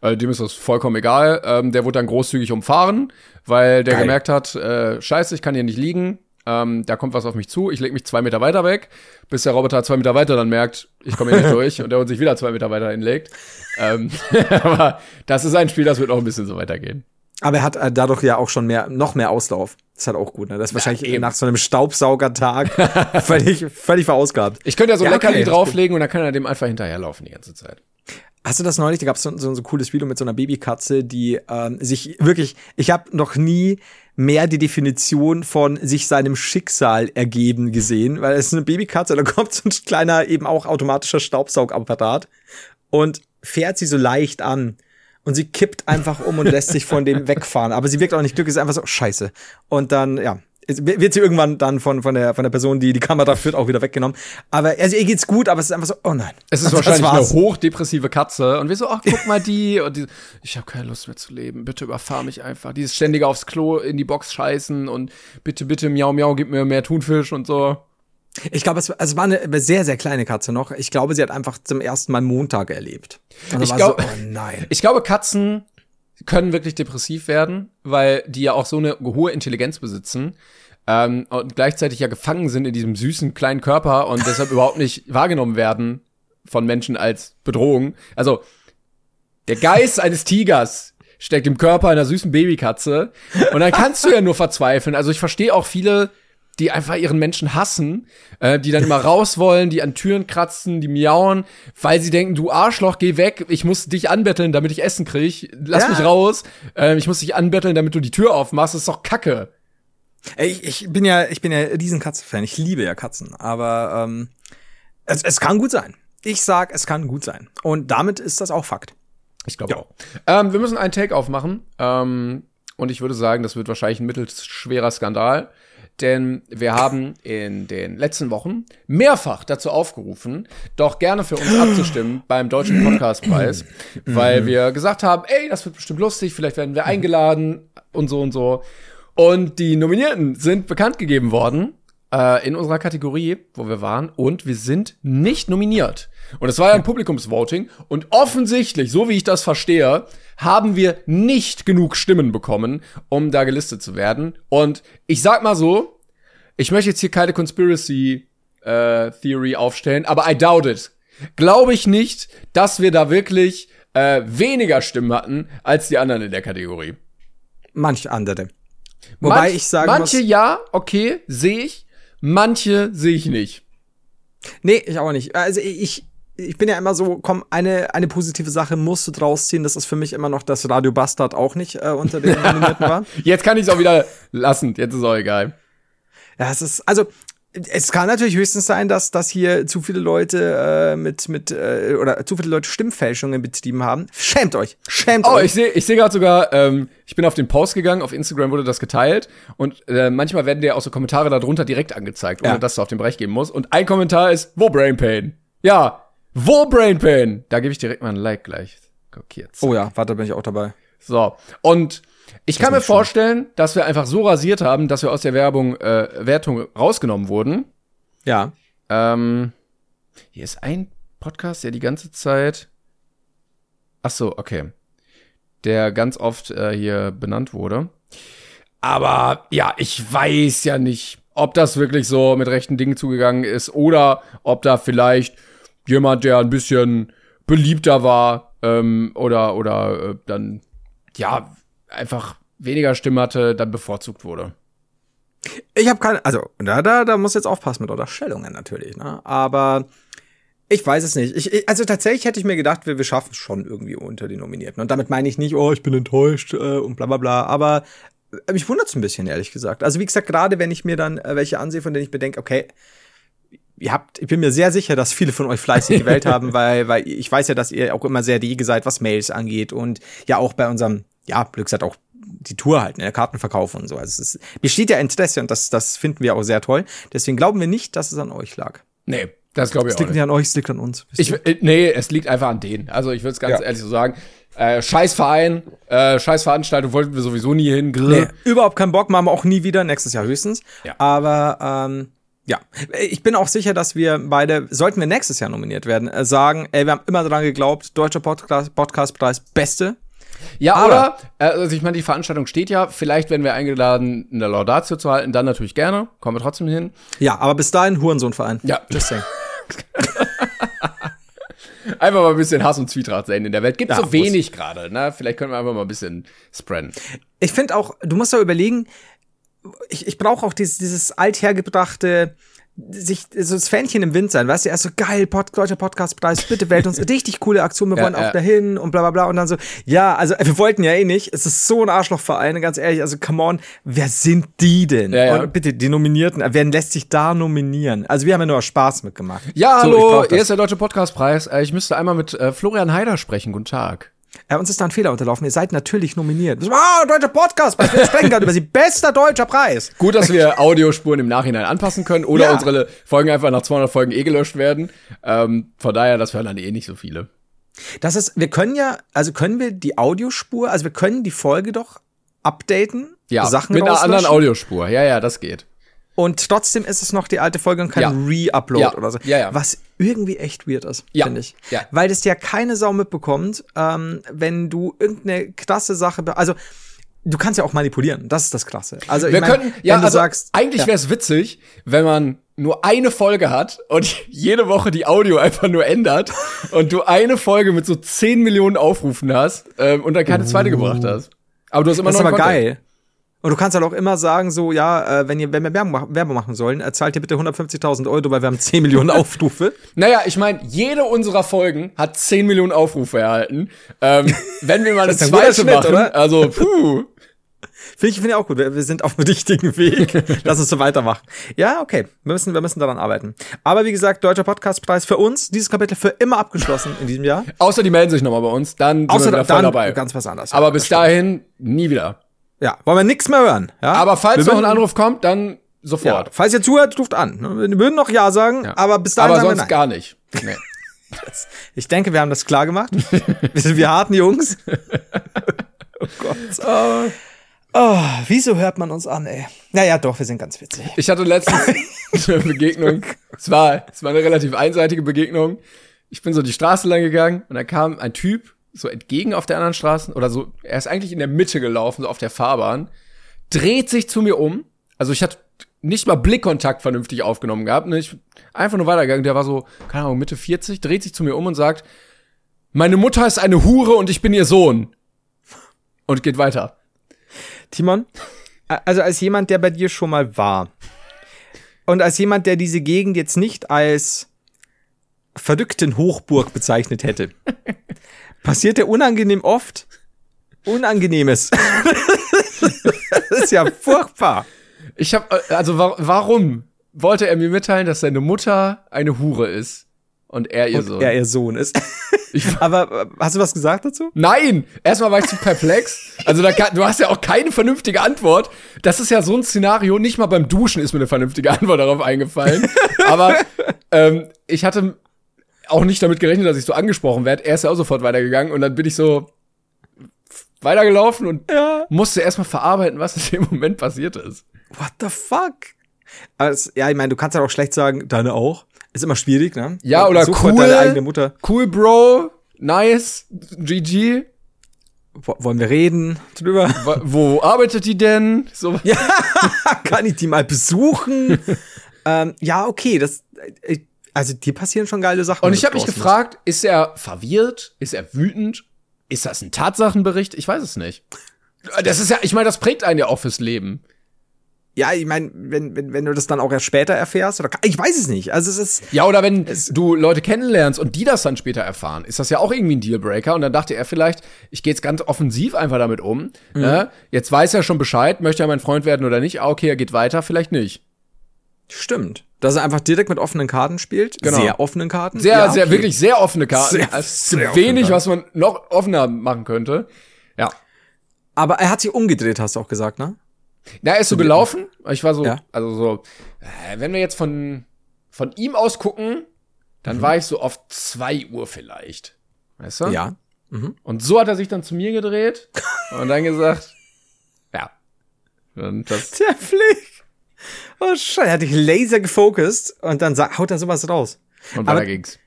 Äh, dem ist das vollkommen egal. Ähm, der wurde dann großzügig umfahren, weil der Geil. gemerkt hat, äh, scheiße, ich kann hier nicht liegen. Ähm, da kommt was auf mich zu. Ich lege mich zwei Meter weiter weg, bis der Roboter zwei Meter weiter dann merkt, ich komme hier nicht durch und der uns sich wieder zwei Meter weiter hinlegt. Ähm, aber das ist ein Spiel, das wird auch ein bisschen so weitergehen. Aber er hat äh, dadurch ja auch schon mehr, noch mehr Auslauf. Das ist halt auch gut, ne? Das ist wahrscheinlich eben. nach so einem Staubsaugertag völlig, völlig verausgabt. Ich könnte ja so ein Ja, okay, Leckerli ist drauflegen und dann kann er dem einfach hinterherlaufen die ganze Zeit. Hast du das neulich? Da gab es so, so, so ein cooles Video mit so einer Babykatze, die ähm, sich wirklich, ich habe noch nie mehr die Definition von sich seinem Schicksal ergeben gesehen, weil es ist eine Babykatze, da kommt so ein kleiner, eben auch automatischer Staubsaugapparat und fährt sie so leicht an. Und sie kippt einfach um und lässt sich von dem wegfahren. Aber sie wirkt auch nicht glücklich, ist einfach so, scheiße. Und dann, ja, wird sie irgendwann dann von, von, der, von der Person, die die Kamera führt, auch wieder weggenommen. Aber also, ihr geht's gut, aber es ist einfach so, oh nein. Es ist wahrscheinlich eine hochdepressive Katze. Und wir so, ach, guck mal die. Und die ich habe keine Lust mehr zu leben. Bitte überfahr mich einfach. Dieses ständige aufs Klo in die Box scheißen und bitte, bitte, miau, miau, gib mir mehr Thunfisch und so. Ich glaube, es, war- es war eine sehr, sehr kleine Katze noch. Ich glaube, sie hat einfach zum ersten Mal Montag erlebt. Und dann Ich war glaub- so, oh nein. Ich glaube, Katzen können wirklich depressiv werden, weil die ja auch so eine hohe Intelligenz besitzen. Ähm, und gleichzeitig ja gefangen sind in diesem süßen kleinen Körper und deshalb überhaupt nicht wahrgenommen werden von Menschen als Bedrohung. Also der Geist eines Tigers steckt im Körper einer süßen Babykatze und dann kannst du ja nur verzweifeln. Also ich verstehe auch viele, die einfach ihren Menschen hassen, äh, die dann immer raus wollen, die an Türen kratzen, die miauen, weil sie denken, du Arschloch, geh weg, ich muss dich anbetteln, damit ich Essen krieg, lass Ja. mich raus, ähm, ich muss dich anbetteln, damit du die Tür aufmachst, das ist doch Kacke. Ey, Ich, ich bin ja, ich bin ja riesen Katzenfan. Ich liebe ja Katzen. Aber ähm, es, es kann gut sein. Ich sag, es kann gut sein. Und damit ist das auch Fakt. Ich glaube auch. Ähm, wir müssen einen Take aufmachen. Ähm, und ich würde sagen, das wird wahrscheinlich ein mittels schwerer Skandal. Denn wir haben in den letzten Wochen mehrfach dazu aufgerufen, doch gerne für uns abzustimmen beim Deutschen Podcastpreis, weil wir gesagt haben, ey, das wird bestimmt lustig, vielleicht werden wir eingeladen und so und so. Und die Nominierten sind bekannt gegeben worden äh, in unserer Kategorie, wo wir waren, und wir sind nicht nominiert. Und es war ja ein Publikumsvoting und offensichtlich, so wie ich das verstehe, haben wir nicht genug Stimmen bekommen, um da gelistet zu werden. Und ich sag mal so, ich möchte jetzt hier keine Conspiracy äh, Theory aufstellen, aber I doubt it. Glaube ich nicht, dass wir da wirklich äh, weniger Stimmen hatten als die anderen in der Kategorie. Manch andere. Wobei Manch- ich sagen manche muss, ja, okay, sehe ich. Manche sehe ich nicht. nee, ich auch nicht. Also ich, ich bin ja immer so, komm, eine, eine positive Sache musst du draus ziehen. Das ist für mich immer noch, dass Radio Bastard auch nicht äh, unter den Nominierten war. Jetzt kann ich es auch wieder lassen. Jetzt ist auch egal. Ja, es ist, also, es kann natürlich höchstens sein, dass, dass hier zu viele Leute äh, mit, mit, äh, oder zu viele Leute Stimmfälschungen betrieben haben. Schämt euch! Schämt Oh, euch! ich sehe ich seh gerade sogar, ähm, ich bin auf den Post gegangen, auf Instagram wurde das geteilt und äh, manchmal werden dir auch so Kommentare darunter direkt angezeigt, ohne Ja. dass du auf den Bereich geben musst. Und ein Kommentar ist, wo Brain Pain? Ja, wo Brain Pain? Da gebe ich direkt mal ein Like gleich. Jetzt. Oh ja, warte, bin ich auch dabei. So, und ich kann mir schlimm. vorstellen, dass wir einfach so rasiert haben, dass wir aus der Werbung, äh, Wertung rausgenommen wurden. Ja. Ähm, hier ist ein Podcast, der die ganze Zeit. Ach so, okay. Der ganz oft äh, hier benannt wurde. Aber ja, ich weiß ja nicht, ob das wirklich so mit rechten Dingen zugegangen ist oder ob da vielleicht jemand, der ein bisschen beliebter war ähm, oder oder äh, dann ja einfach weniger Stimme hatte, dann bevorzugt wurde. Ich habe keine, also da, da, da muss jetzt aufpassen mit Unterstellungen natürlich, ne? Aber ich weiß es nicht. Ich, ich, also tatsächlich hätte ich mir gedacht, wir, wir schaffen es schon irgendwie unter die Nominierten. Und damit meine ich nicht, oh, ich bin enttäuscht äh, und bla bla bla. Aber äh, mich wundert es ein bisschen, ehrlich gesagt. Also wie gesagt, gerade wenn ich mir dann äh, welche ansehe, von denen ich mir denke, okay, ihr habt, ich bin mir sehr sicher, dass viele von euch fleißig gewählt haben, weil, weil ich weiß ja, dass ihr auch immer sehr rege seid, was Mails angeht und ja auch bei unserem, ja, Glück gesagt auch die Tour halt, ne, Kartenverkauf und so. Also es ist, besteht ja Interesse und das, das finden wir auch sehr toll. Deswegen glauben wir nicht, dass es an euch lag. Nee, das glaube ich Es auch liegt nicht. an euch, es liegt an uns. Ich, äh, nee, es liegt einfach an denen. Also ich würde es ganz Ja. ehrlich so sagen. Äh, scheiß Verein, äh, scheiß Veranstaltung wollten wir sowieso nie hin. Nee, überhaupt keinen Bock, machen wir auch nie wieder, nächstes Jahr höchstens. Ja. Aber ähm, Ja, ich bin auch sicher, dass wir beide, sollten wir nächstes Jahr nominiert werden, äh, sagen, ey, wir haben immer dran geglaubt, Deutscher Podcast, Podcastpreis, beste. Ja, Aber- oder? äh, Also ich meine, die Veranstaltung steht ja. Vielleicht werden wir eingeladen, eine Laudatio zu halten. Dann natürlich gerne. Kommen wir trotzdem hin. Ja, aber bis dahin Hurensohnverein. Ja. Just saying. Einfach mal ein bisschen Hass und Zwietracht sehen in der Welt. Gibt Ja, so wenig gerade, ne? Vielleicht können wir einfach mal ein bisschen spreaden. Ich finde auch, du musst da überlegen, ich, ich brauche auch dieses, dieses althergebrachte, sich so das Fähnchen im Wind sein, weißt du, erst so geil, Pod, deutscher Podcastpreis, bitte wählt uns richtig coole Aktion, wir Ja, wollen auch ja. dahin und bla bla bla und dann so, ja, also wir wollten ja eh nicht, es ist so ein Arschlochverein, ganz ehrlich, also come on, wer sind die denn? Ja. Und bitte, die Nominierten, wer lässt sich da nominieren? Also wir haben ja nur Spaß mitgemacht. Ja, So, hallo, hier ist der Deutsche Podcastpreis. Äh, Ich müsste einmal mit äh, Florian Heider sprechen. Guten Tag. Ja, uns ist da ein Fehler unterlaufen, ihr seid natürlich nominiert. Ah, deutscher Podcastpreis, wir sprechen gerade über sie, bester deutscher Preis. Gut, dass wir Audiospuren im Nachhinein anpassen können oder Ja. unsere Folgen einfach nach 200 Folgen eh gelöscht werden. Ähm, von daher, das hören dann eh nicht so viele. Das ist, wir können ja, also können wir die Audiospur, also wir können die Folge doch updaten, Ja, Sachen mit einer anderen Audiospur. Ja, ja, das geht. Und trotzdem ist es noch die alte Folge und kein Ja. Re-Upload Ja. oder so. Ja, ja. Was irgendwie echt weird ist, finde ich. Ja. Weil das ja keine Sau mitbekommt, ähm, wenn du irgendeine krasse Sache, also du kannst ja auch manipulieren, das ist das Krasse. Also ich Wir mein, könnten, ja, wenn du also sagst, eigentlich wäre es witzig, wenn man nur eine Folge hat und jede Woche die Audio einfach nur ändert und du eine Folge mit so 10 Millionen Aufrufen hast ähm, und dann keine zweite gebracht hast. Aber du hast immer Das ist noch aber Content. geil. Und du kannst halt auch immer sagen, so, ja, äh, wenn, ihr, wenn wir Werbung, mach- Werbung machen sollen, äh, zahlt ihr bitte 150.000 Euro, weil wir haben 10 Millionen Aufrufe. Naja, ich meine, jede unserer Folgen hat 10 Millionen Aufrufe erhalten. Ähm, wenn wir mal Das guter zweite machen, oder? also puh. Finde ich, finde ich auch gut. Wir, wir sind auf dem richtigen Weg. Lass uns so weitermachen. Ja, okay. Wir müssen, wir müssen daran arbeiten. Aber wie gesagt, Deutscher Podcastpreis für uns, dieses Kapitel für immer abgeschlossen in diesem Jahr. Außer die melden sich nochmal bei uns, dann sind Außer wir wieder voll dann dabei. ganz was anderes. Ja, Aber bis das stimmt. dahin nie wieder. Ja, wollen wir nichts mehr hören. Ja? Aber falls wir noch ein Anruf kommt, dann Ja, sofort. falls ihr zuhört, ruft an. Wir würden noch Ja sagen, Ja. aber bis dahin Aber sonst gar nicht. Nee. Ich denke, wir haben das klar gemacht. wir sind wir harten Jungs. oh Gott. Oh. Oh, wieso hört man uns an, ey? Naja, doch, wir sind ganz witzig. Ich hatte letztens eine Begegnung. Es war, es war eine relativ einseitige Begegnung. Ich bin so die Straße lang gegangen und da kam ein Typ so entgegen auf der anderen Straße oder so. Er ist eigentlich in der Mitte gelaufen, so auf der Fahrbahn, dreht sich zu mir um. Also ich hatte nicht mal Blickkontakt vernünftig aufgenommen gehabt. Ne? Ich einfach nur weitergegangen. Der war so, keine Ahnung, Mitte 40, dreht sich zu mir um und sagt, meine Mutter ist eine Hure und ich bin ihr Sohn. Und geht weiter. Timon, also als jemand, der bei dir schon mal war und als jemand, der diese Gegend jetzt nicht als verrückten Hochburg bezeichnet hätte, passiert ja unangenehm oft Unangenehmes. das ist ja furchtbar. Ich habe also wa warum wollte er mir mitteilen, dass seine Mutter eine Hure ist und er ihr Sohn? Er ihr Sohn ist. Aber äh, hast du was gesagt dazu? Nein, erstmal war ich zu perplex. Also da kann, du hast ja auch keine vernünftige Antwort. Das ist ja so ein Szenario. Nicht mal beim Duschen ist mir eine vernünftige Antwort darauf eingefallen. Aber ähm, ich hatte auch nicht damit gerechnet, dass ich so angesprochen werde. Er ist ja auch sofort weitergegangen und dann bin ich so weitergelaufen und Ja. musste erstmal verarbeiten, was in dem Moment passiert ist. What the fuck? Aber ja, ich meine, du kannst ja auch schlecht sagen, deine auch. Ist immer schwierig, ne? Ja, oder Such cool. Deine eigene Mutter. Cool, Bro. Nice. GG. Wo- Wollen wir reden drüber? Wa- Wo arbeitet die denn? So. Ja, kann ich die mal besuchen? ähm, ja, okay, das, äh, also dir passieren schon geile Sachen. Und ich habe mich gefragt, ist er verwirrt? Ist er wütend? Ist das ein Tatsachenbericht? Ich weiß es nicht. Das ist ja, ich meine, das prägt einen ja auch fürs Leben. Ja, ich meine, wenn, wenn, wenn du das dann auch erst später erfährst, oder ich weiß es nicht. Also es ist, Ja, oder wenn du Leute kennenlernst und die das dann später erfahren, ist das ja auch irgendwie ein Dealbreaker. Und dann dachte er vielleicht, ich gehe jetzt ganz offensiv einfach damit um. Ne? Jetzt weiß er schon Bescheid, möchte er mein Freund werden oder nicht. Ah, okay, er geht weiter, vielleicht nicht. Stimmt. Dass er einfach direkt mit offenen Karten spielt. Genau. Sehr offenen Karten. Sehr, Ja, sehr, okay. wirklich sehr offene Karten. Sehr- Also sehr wenig, Karten. was man noch offener machen könnte. Ja. Aber er hat sich umgedreht, hast du auch gesagt, ne? Na, er ist so gelaufen. Ich war so, Ja. also so, äh, wenn wir jetzt von, von ihm aus gucken, dann Mhm. war ich so auf zwei Uhr vielleicht. Weißt du? Ja. Und so hat er sich dann zu mir gedreht und dann gesagt, ja. Und das, Der Flick. Oh Scheiße, er hat dich laser gefokust und dann haut er sowas raus. Und weiter Aber, ging's.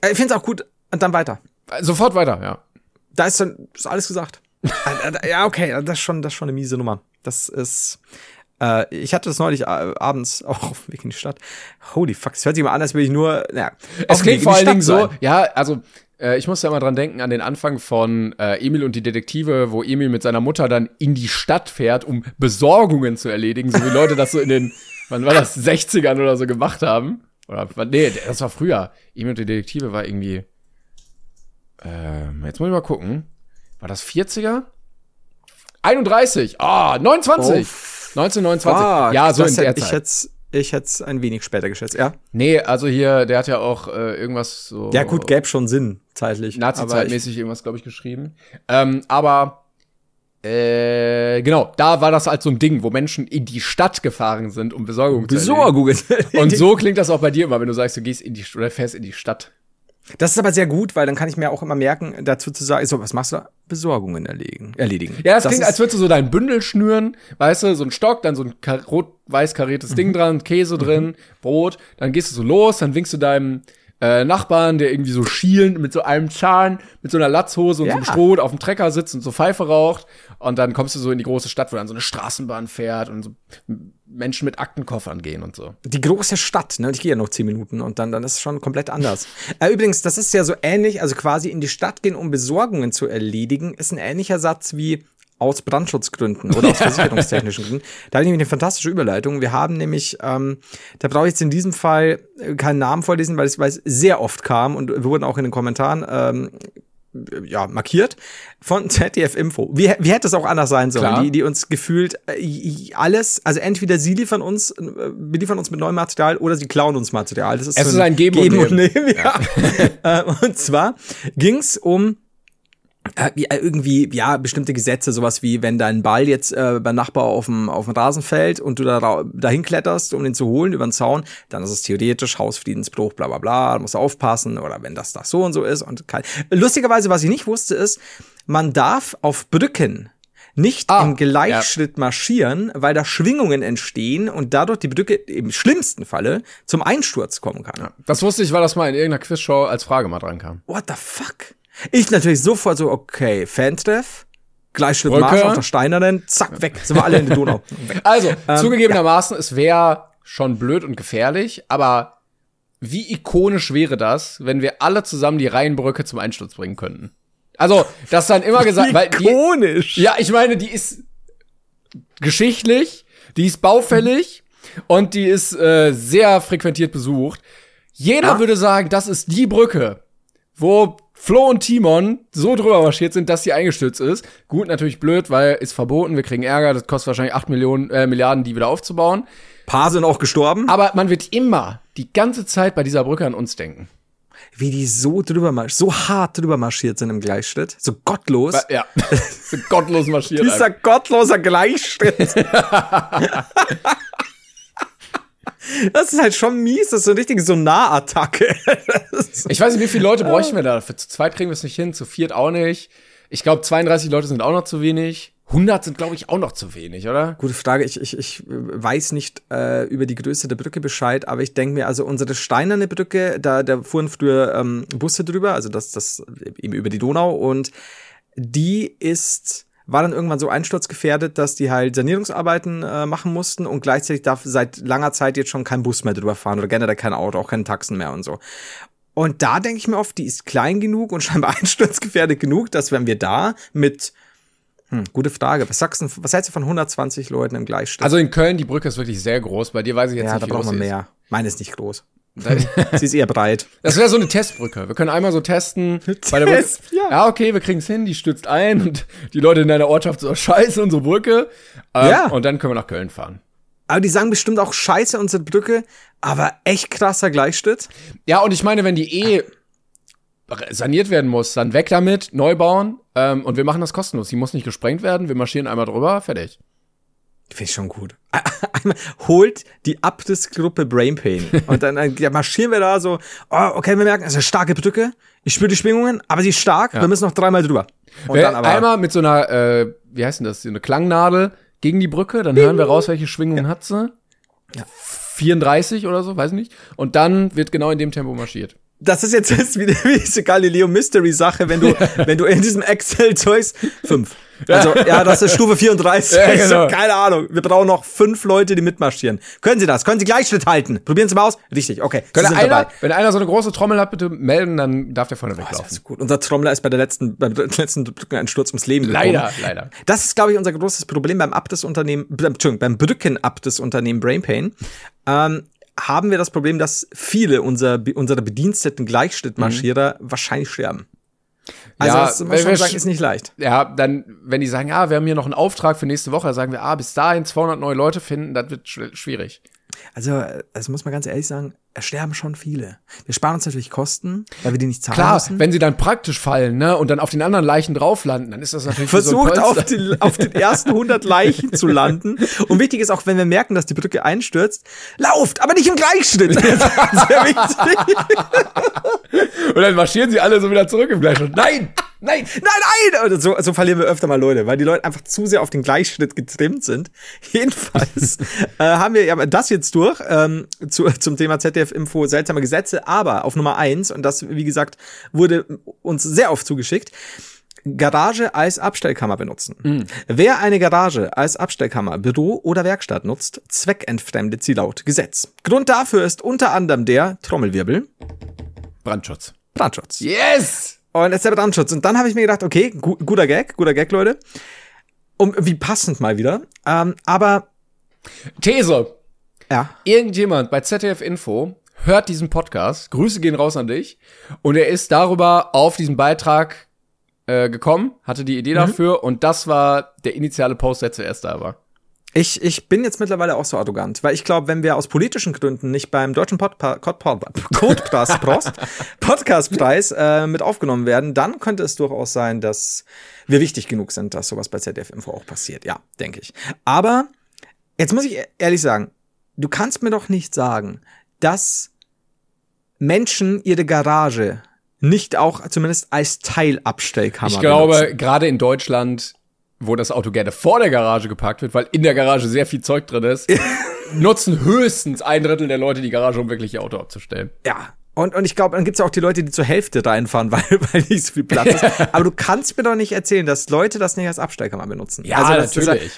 Äh, ich finde es auch gut. Und dann weiter. Sofort weiter, ja. Da ist dann ist alles gesagt. Äh, ja, okay, das ist schon, das ist schon eine miese Nummer. Das ist. Äh, ich hatte das neulich äh, abends auch auf dem Weg in die Stadt. Holy fuck, es hört sich mal an, als würde ich nur. Naja, es klingt vor allen Dingen so, ja, also äh, ich muss ja mal dran denken an den Anfang von äh, Emil und die Detektive, wo Emil mit seiner Mutter dann in die Stadt fährt, um Besorgungen zu erledigen, so wie Leute das so in den, wann war das, 60ern oder so gemacht haben. Oder, nee, das war früher. Emil und die Detektive war irgendwie, ähm, jetzt muss ich mal gucken. War das 40er? 31, ah, 29. Oh, 1929. Ah, ja, so in der Zeit. Ich hätte ich hätte es ein wenig später geschätzt, ja. Nee, also hier, der hat ja auch äh, irgendwas so. Ja, gut, gäbe schon Sinn, zeitlich. Nazi-zeitmäßig irgendwas, glaube ich, geschrieben. Ähm, aber äh, genau, da war das halt so ein Ding, wo Menschen in die Stadt gefahren sind, um Besorgung Besorgung zu erledigen. Und so klingt das auch bei dir immer, wenn du sagst, du gehst in die oder fährst in die Stadt. Das ist aber sehr gut, weil dann kann ich mir auch immer merken, dazu zu sagen, so, was machst du? Besorgungen erledigen, erledigen. Ja, das, das klingt, als würdest du so dein Bündel schnüren, weißt du, so ein Stock, dann so ein rot-weiß kariertes mhm. Ding dran, Käse drin, mhm. Brot, dann gehst du so los, dann winkst du deinem äh, Nachbarn, der irgendwie so schielend mit so einem Zahn, mit so einer Latzhose und ja. so einem Stroh auf dem Trecker sitzt und so Pfeife raucht. Und dann kommst du so in die große Stadt, wo dann so eine Straßenbahn fährt und so Menschen mit Aktenkoffern gehen und so. Die große Stadt, ne? Ich gehe ja noch zehn Minuten und dann, dann ist es schon komplett anders. äh, übrigens, das ist ja so ähnlich, also quasi in die Stadt gehen, um Besorgungen zu erledigen, ist ein ähnlicher Satz wie aus Brandschutzgründen oder aus versicherungstechnischen Gründen. Da habe ich nämlich eine fantastische Überleitung. Wir haben nämlich, ähm, da brauche ich jetzt in diesem Fall keinen Namen vorlesen, weil es, weil es sehr oft kam und wir wurden auch in den Kommentaren ähm, ja, markiert von ZDF Info. Wie, wie hätte es auch anders sein sollen? Die, die uns gefühlt äh, alles, also entweder sie liefern uns, äh, beliefern uns mit neuem Material oder sie klauen uns Material. Das ist, es so ein, ist ein Geben, Geben und Nehmen. Und, nehmen ja. Äh, und zwar ging's um äh, äh, irgendwie, ja, bestimmte Gesetze, sowas wie, wenn dein Ball jetzt äh, beim Nachbar auf dem, auf dem Rasen fällt und du da dahin kletterst, um den zu holen über den Zaun, dann ist es theoretisch Hausfriedensbruch, bla bla bla, da musst du aufpassen, oder wenn das das so und so ist. Und kein Lustigerweise, was ich nicht wusste, ist, man darf auf Brücken nicht ah, im Gleichschritt ja. marschieren, weil da Schwingungen entstehen und dadurch die Brücke im schlimmsten Falle zum Einsturz kommen kann. Ja, das wusste ich, weil das mal in irgendeiner Quizshow als Frage mal dran kam. What the fuck? Ich natürlich sofort so, okay, Fantreff, Gleichschritt Marsch auf der Steinernen, zack, weg, sind wir alle in der Donau. also, ähm, zugegebenermaßen, ja. es wäre schon blöd und gefährlich, aber wie ikonisch wäre das, wenn wir alle zusammen die Rheinbrücke zum Einsturz bringen könnten? Also, das dann immer gesagt, weil ikonisch. Die, ja, ich meine, die ist geschichtlich, die ist baufällig und die ist äh, sehr frequentiert besucht. Jeder ja. würde sagen, das ist die Brücke, wo Flo und Timon so drüber marschiert sind, dass sie eingestürzt ist. Gut, natürlich blöd, weil ist verboten, wir kriegen Ärger, das kostet wahrscheinlich 8 Millionen, äh, Milliarden, die wieder aufzubauen. Paar sind auch gestorben. Aber man wird immer die ganze Zeit bei dieser Brücke an uns denken. Wie die so drüber marschiert, so hart drüber marschiert sind im Gleichschritt. So gottlos. Ja, so gottlos marschiert. Dieser gottloser Gleichschritt. Das ist halt schon mies, das ist so eine richtige Sonarattacke. ich weiß nicht, wie viele Leute bräuchten wir da? Für zu zweit kriegen wir es nicht hin, zu viert auch nicht. Ich glaube, 32 Leute sind auch noch zu wenig. 100 sind, glaube ich, auch noch zu wenig, oder? Gute Frage. Ich, ich, ich weiß nicht äh, über die Größe der Brücke Bescheid, aber ich denke mir, also unsere steinerne Brücke, da, da fuhren früher ähm, Busse drüber, also das, das eben über die Donau und die ist war dann irgendwann so einsturzgefährdet, dass die halt Sanierungsarbeiten äh, machen mussten und gleichzeitig darf seit langer Zeit jetzt schon kein Bus mehr drüber fahren oder generell kein Auto, auch keine Taxen mehr und so. Und da denke ich mir oft, die ist klein genug und scheinbar einsturzgefährdet genug, dass wenn wir da mit hm, gute Frage. Was sagst du, was hältst du von 120 Leuten im Gleichstand? Also in Köln, die Brücke ist wirklich sehr groß. Bei dir weiß ich jetzt ja, nicht, wie groß Ja, da braucht man mehr. Meine ist nicht groß. Sie ist eher breit. Das wäre so eine Testbrücke. Wir können einmal so testen. Bei der Test, ja. ja, okay, wir kriegen's hin, die stürzt ein und die Leute in deiner Ortschaft so, scheiße, unsere Brücke. Ähm, ja. Und dann können wir nach Köln fahren. Aber die sagen bestimmt auch scheiße, unsere Brücke, aber echt krasser Gleichschritt. Ja, und ich meine, wenn die eh saniert werden muss, dann weg damit, neu bauen ähm, und wir machen das kostenlos. Die muss nicht gesprengt werden, wir marschieren einmal drüber, fertig. Finde ich schon gut. Einmal holt die Abtis-Gruppe Brainpain. Und dann, dann ja, marschieren wir da so, oh, okay, wir merken, es ist eine starke Brücke. Ich spüre die Schwingungen, aber sie ist stark. Ja. Wir müssen noch dreimal drüber. Und dann aber einmal mit so einer, äh, wie heißt denn das, so eine Klangnadel gegen die Brücke, dann hören wir raus, welche Schwingungen ja. hat sie. 34 oder so, weiß nicht. Und dann wird genau in dem Tempo marschiert. Das ist jetzt, jetzt wie, wie diese Galileo Mystery Sache, wenn du, wenn du in diesem Excel-Zeugs fünf. Also, ja, das ist Stufe 34. Ja, genau. Keine Ahnung. Wir brauchen noch fünf Leute, die mitmarschieren. Können Sie das? Können Sie Gleichschritt halten? Probieren Sie mal aus. Richtig, okay. Sind einer, dabei. wenn einer so eine große Trommel hat, bitte melden, dann darf der vorne Das weglaufen. ist gut. Unser Trommler ist bei der letzten, beim letzten Brückeneinsturz ums Leben gekommen. Leider, leider. Das ist, glaube ich, unser großes Problem beim Abdesunternehmen, beim, Entschuldigung, beim Brückenabdesunternehmen Brainpain. Ähm, haben wir das Problem, dass viele unserer, unserer Bediensteten Gleichschrittmarschierer wahrscheinlich sterben. Also, Ja, das muss schon sagen, ist nicht leicht. Ja, dann, wenn die sagen, ja, wir haben hier noch einen Auftrag für nächste Woche, sagen wir, ah, bis dahin 200 neue Leute finden, das wird sch schwierig. Also, das muss man ganz ehrlich sagen, sterben schon viele. Wir sparen uns natürlich Kosten, weil wir die nicht zahlen Klar, müssen. wenn sie dann praktisch fallen, ne, und dann auf den anderen Leichen drauf landen, dann ist das natürlich wie so ein versucht auf, den, auf den ersten 100 Leichen zu landen. Und wichtig ist auch, wenn wir merken, dass die Brücke einstürzt, lauft, aber nicht im Gleichschritt. Das ist sehr wichtig. Und dann marschieren sie alle so wieder zurück im Gleichschritt. Nein! Nein! Nein, nein! So, so verlieren wir öfter mal Leute, weil die Leute einfach zu sehr auf den Gleichschritt getrimmt sind. Jedenfalls äh, haben wir ja das jetzt durch ähm, zu, zum Thema ZDF-Info seltsame Gesetze, aber auf Nummer eins und das, wie gesagt, wurde uns sehr oft zugeschickt, Garage als Abstellkammer benutzen. Wer eine Garage als Abstellkammer, Büro oder Werkstatt nutzt, zweckentfremdet sie laut Gesetz. Grund dafür ist unter anderem der Trommelwirbel, Brandschutz. Brandschutz. Yes! Und jetzt der Brandschutz. Und dann habe ich mir gedacht, okay, gu guter Gag, guter Gag, Leute. Um, wie passend mal wieder. Ähm, aber, These. Ja. Irgendjemand bei ZDF Info hört diesen Podcast, Grüße gehen raus an dich, und er ist darüber auf diesen Beitrag äh, gekommen, hatte die Idee dafür, und das war der initiale Post, der zuerst da war. Ich, ich bin jetzt mittlerweile auch so arrogant, weil ich glaube, wenn wir aus politischen Gründen nicht beim deutschen Podcastpreis äh, mit aufgenommen werden, dann könnte es durchaus sein, dass wir wichtig genug sind, dass sowas bei ZDF Info auch passiert. Ja, denke ich. Aber jetzt muss ich e- ehrlich sagen, du kannst mir doch nicht sagen, dass Menschen ihre Garage nicht auch zumindest als Teilabstellkammer Ich glaube, gerade in Deutschland, wo das Auto gerne vor der Garage geparkt wird, weil in der Garage sehr viel Zeug drin ist, nutzen höchstens ein Drittel der Leute die Garage, um wirklich ihr Auto abzustellen. Ja. Und, und ich glaube, dann gibt's ja auch die Leute, die zur Hälfte reinfahren, weil, weil nicht so viel Platz ist. Aber du kannst mir doch nicht erzählen, dass Leute das nicht als Abstellkammer benutzen. Also das ist natürlich.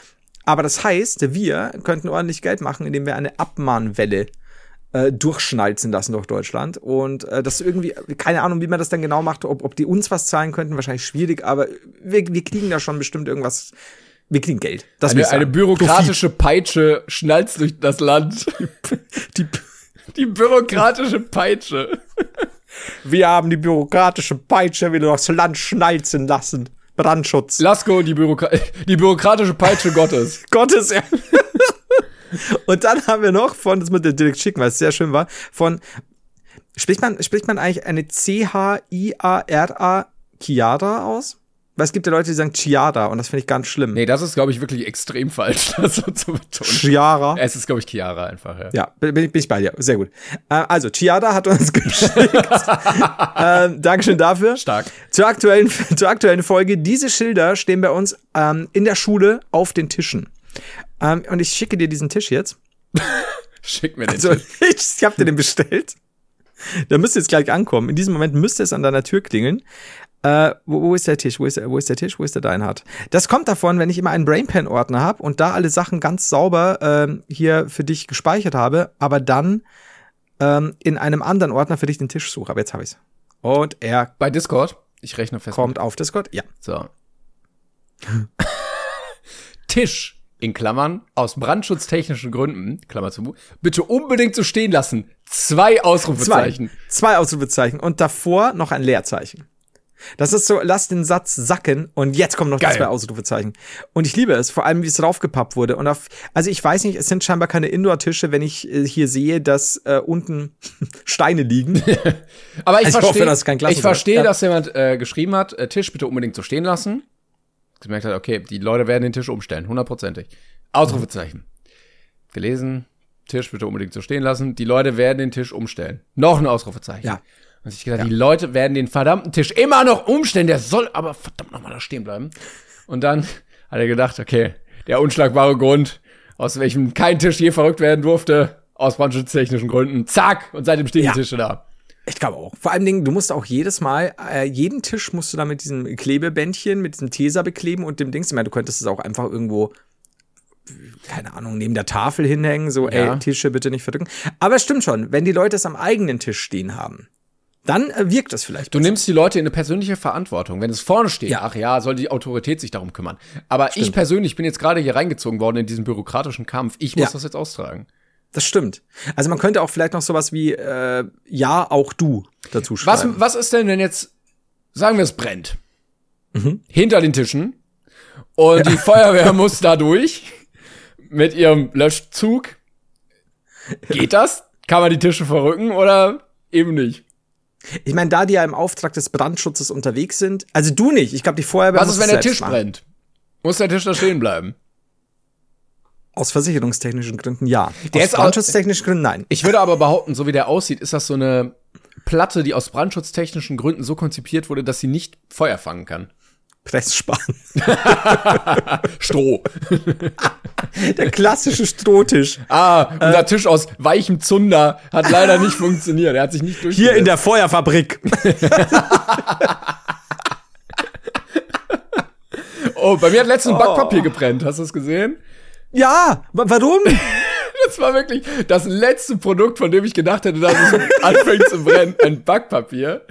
Aber das heißt, wir könnten ordentlich Geld machen, indem wir eine Abmahnwelle äh, durchschnalzen lassen durch Deutschland. Und äh, das irgendwie, keine Ahnung, wie man das dann genau macht, ob, ob die uns was zahlen könnten, wahrscheinlich schwierig, aber wir, wir kriegen da schon bestimmt irgendwas. Wir kriegen Geld. Das eine, eine bürokratische Peitsche schnalzt durch das Land. Die, Die bürokratische Peitsche. wir haben die bürokratische Peitsche wieder durchs Land schnalzen lassen. Brandschutz. Lasko, die, Bürokra die bürokratische Peitsche Gottes. Gottes ja. Und dann haben wir noch von, das ich dir direkt schicken, weil es sehr schön war, von, spricht man, spricht man eigentlich eine C-H-I-A-R-A Chiara aus? Weil es gibt ja Leute, die sagen Chiara und das finde ich ganz schlimm. Nee, das ist, glaube ich, wirklich extrem falsch, das so zu betonen. Chiara. Es ist, glaube ich, Chiara einfach, ja. Ja, bin, bin ich- bei dir. Sehr gut. Äh, also, Chiara hat uns geschickt. ähm, Dankeschön dafür. Stark. Zur aktuellen, zur aktuellen Folge. Diese Schilder stehen bei uns ähm, in der Schule auf den Tischen. Ähm, und ich schicke dir diesen Tisch jetzt. Schick mir den. Also, Tisch. ich, ich habe dir den bestellt. Der müsste jetzt gleich ankommen. In diesem Moment müsste es an deiner Tür klingeln. Äh, wo, wo ist der Tisch? Wo ist der, wo ist der Tisch? Wo ist der Deinhard? Das kommt davon, wenn ich immer einen Brainpan-Ordner habe und da alle Sachen ganz sauber ähm, hier für dich gespeichert habe, aber dann ähm, in einem anderen Ordner für dich den Tisch suche. Aber jetzt habe ich's. Und er Bei Discord. Ich rechne fest. kommt auf Discord. Ja. So. Tisch in Klammern aus brandschutztechnischen Gründen, Klammer zu, bitte unbedingt so stehen lassen. Zwei Zwei. Ausrufezeichen. Zwei Ausrufezeichen. Und davor noch ein Leerzeichen. Das ist so, lass den Satz sacken und jetzt kommen noch Geil. zwei Ausrufezeichen. Und ich liebe es, vor allem wie es draufgepappt wurde. Und auf, also ich weiß nicht, es sind scheinbar keine Indoor-Tische, wenn ich äh, hier sehe, dass äh, unten Steine liegen. Aber ich Also ich hoffe, verstehe, das ist kein ich verstehe, Ja. dass jemand äh, geschrieben hat, äh, Tisch bitte unbedingt so stehen lassen. Gemerkt hat, okay, die Leute werden den Tisch umstellen, hundertprozentig. Ausrufezeichen. Gelesen, Tisch bitte unbedingt so stehen lassen. Die Leute werden den Tisch umstellen. Noch ein Ausrufezeichen. Ja. Und ich gedacht, die Leute werden den verdammten Tisch immer noch umstellen. Der soll aber verdammt noch mal da stehen bleiben. Und dann hat er gedacht, okay, der unschlagbare Grund, aus welchem kein Tisch je verrückt werden durfte, aus brandschutztechnischen Gründen. Zack! Und seitdem stehen Ja. die Tische da. Ich glaube auch. Vor allen Dingen, du musst auch jedes Mal, äh, jeden Tisch musst du da mit diesem Klebebändchen, mit diesem Tesa bekleben und dem Dings. Ich meine, du könntest es auch einfach irgendwo, keine Ahnung, neben der Tafel hinhängen, so, Ja. ey, Tische bitte nicht verdrücken. Aber es stimmt schon, wenn die Leute es am eigenen Tisch stehen haben, dann äh, wirkt das vielleicht. Du nimmst die Leute in eine persönliche Verantwortung. Wenn es vorne steht, Ja. ach ja, soll die Autorität sich darum kümmern. Aber ich persönlich bin jetzt gerade hier reingezogen worden in diesen bürokratischen Kampf. Ich muss Ja. das jetzt austragen. Das stimmt. Also man könnte auch vielleicht noch sowas wie, äh, ja, auch du dazu Was, schreiben. was ist denn, wenn jetzt, sagen wir, es brennt? Mhm. Hinter den Tischen. Und die Feuerwehr muss da durch mit ihrem Löschzug. Geht das? Kann man die Tische verrücken oder eben nicht? Ich meine, da die ja im Auftrag des Brandschutzes unterwegs sind, also du nicht, ich glaube, die Feuerwehr Was ist, wenn der Tisch machen. brennt? Muss der Tisch da stehen bleiben? Aus versicherungstechnischen Gründen ja. Der aus brandschutztechnischen Gründen nein. Ich würde aber behaupten, so wie der aussieht, ist das so eine Platte, die aus brandschutztechnischen Gründen so konzipiert wurde, dass sie nicht Feuer fangen kann. Pressspan. Stroh. Der klassische Strohtisch. Ah, Äh. unser Tisch aus weichem Zunder hat leider nicht funktioniert. Er hat sich nicht Hier in durchgesetzt. der Feuerfabrik. Oh, bei mir hat letztens Oh. ein Backpapier gebrennt. Hast du es gesehen? Ja, wa- warum? Das war wirklich das letzte Produkt, von dem ich gedacht hätte, dass es anfängt zu brennen. Ein Backpapier.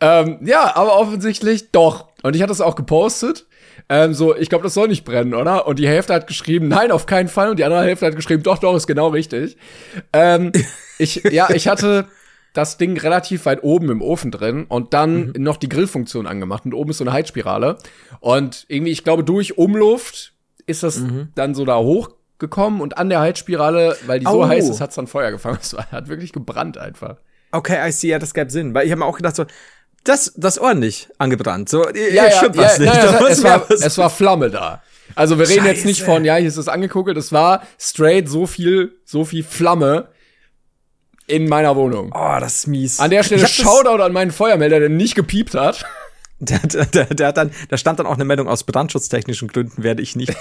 Ähm, ja, aber offensichtlich doch. Und ich hatte es auch gepostet. Ähm, so, ich glaube, das soll nicht brennen, oder? Und die Hälfte hat geschrieben, nein, auf keinen Fall. Und die andere Hälfte hat geschrieben, doch, doch, ist genau richtig. Ähm, ich, ja, ich hatte das Ding relativ weit oben im Ofen drin und dann noch die Grillfunktion angemacht. Und oben ist so eine Heizspirale. Und irgendwie, ich glaube, durch Umluft ist das dann so da hochgekommen und an der Heizspirale, weil die so Au. heiß ist, hat's dann Feuer gefangen. Es war- hat wirklich gebrannt einfach. Okay, I see, ja, das gab Sinn. Weil ich habe mir auch gedacht, so, das, das ordentlich angebrannt. So, Ja, ja, stimmt ja, was nicht. ja, Da ja, muss es, war, es war Flamme da. Also wir reden jetzt nicht Scheiße. von, ja, hier ist es angekokelt, es war straight so viel, so viel Flamme in meiner Wohnung. oh, das ist mies. An der Stelle Shoutout an meinen Feuermelder, der nicht gepiept hat. Der, der, der, der hat dann, da stand dann auch eine Meldung aus brandschutztechnischen Gründen werde ich nicht.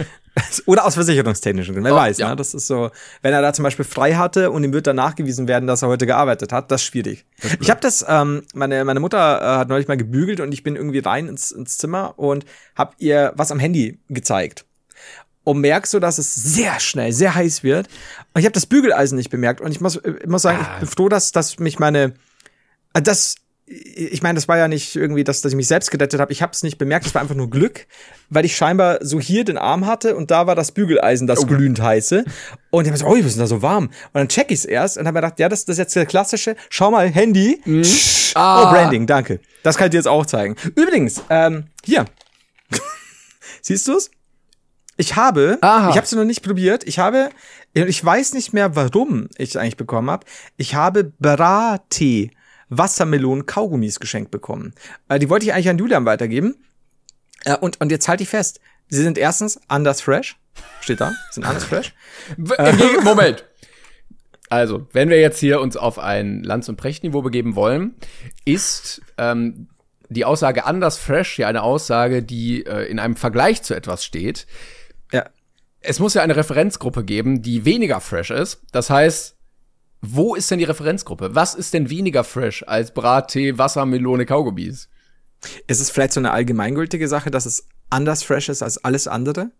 Oder aus versicherungstechnischen Gründen. Wer Oh, weiß, ja. ne? Das ist so, wenn er da zum Beispiel frei hatte und ihm wird dann nachgewiesen werden, dass er heute gearbeitet hat, das ist schwierig. ich habe das, ähm, meine, meine Mutter äh, hat neulich mal gebügelt und ich bin irgendwie rein ins, ins Zimmer und habe ihr was am Handy gezeigt. Und merkst so, dass es sehr schnell, sehr heiß wird. Und ich habe das Bügeleisen nicht bemerkt. Und ich muss, ich muss sagen, Ah. ich bin froh, dass, dass mich meine, äh, das, ich meine, das war ja nicht irgendwie, dass, dass ich mich selbst gerettet habe. Ich habe es nicht bemerkt, das war einfach nur Glück, weil ich scheinbar so hier den Arm hatte und da war das Bügeleisen, das glühend heiße. Und ich habe so, oh, wir sind da so warm. Und dann check ich es erst und habe mir gedacht, ja, das, das ist jetzt der klassische, schau mal, Handy. Tsch, Ah. Oh, Branding, danke. Das kann ich dir jetzt auch zeigen. Übrigens, ähm, hier. Siehst du's? Ich habe, Aha. ich habe es noch nicht probiert. Ich habe, ich weiß nicht mehr, warum ich es eigentlich bekommen habe. Ich habe Brattee Wassermelonen Kaugummis geschenkt bekommen. Äh, die wollte ich eigentlich an Julian weitergeben. Äh, und, und jetzt halte ich fest. Sie sind erstens anders fresh. Steht da. Sind anders fresh. Gegen- Moment. Also, wenn wir jetzt hier uns auf ein Lanz- und Prechtniveau begeben wollen, ist ähm, die Aussage anders fresh ja eine Aussage, die äh, in einem Vergleich zu etwas steht. Ja. Es muss ja eine Referenzgruppe geben, die weniger fresh ist. Das heißt, wo ist denn die Referenzgruppe? Was ist denn weniger fresh als Brattee, Wassermelone, Kaugummis? Ist es vielleicht so eine allgemeingültige Sache, dass es anders fresh ist als alles andere?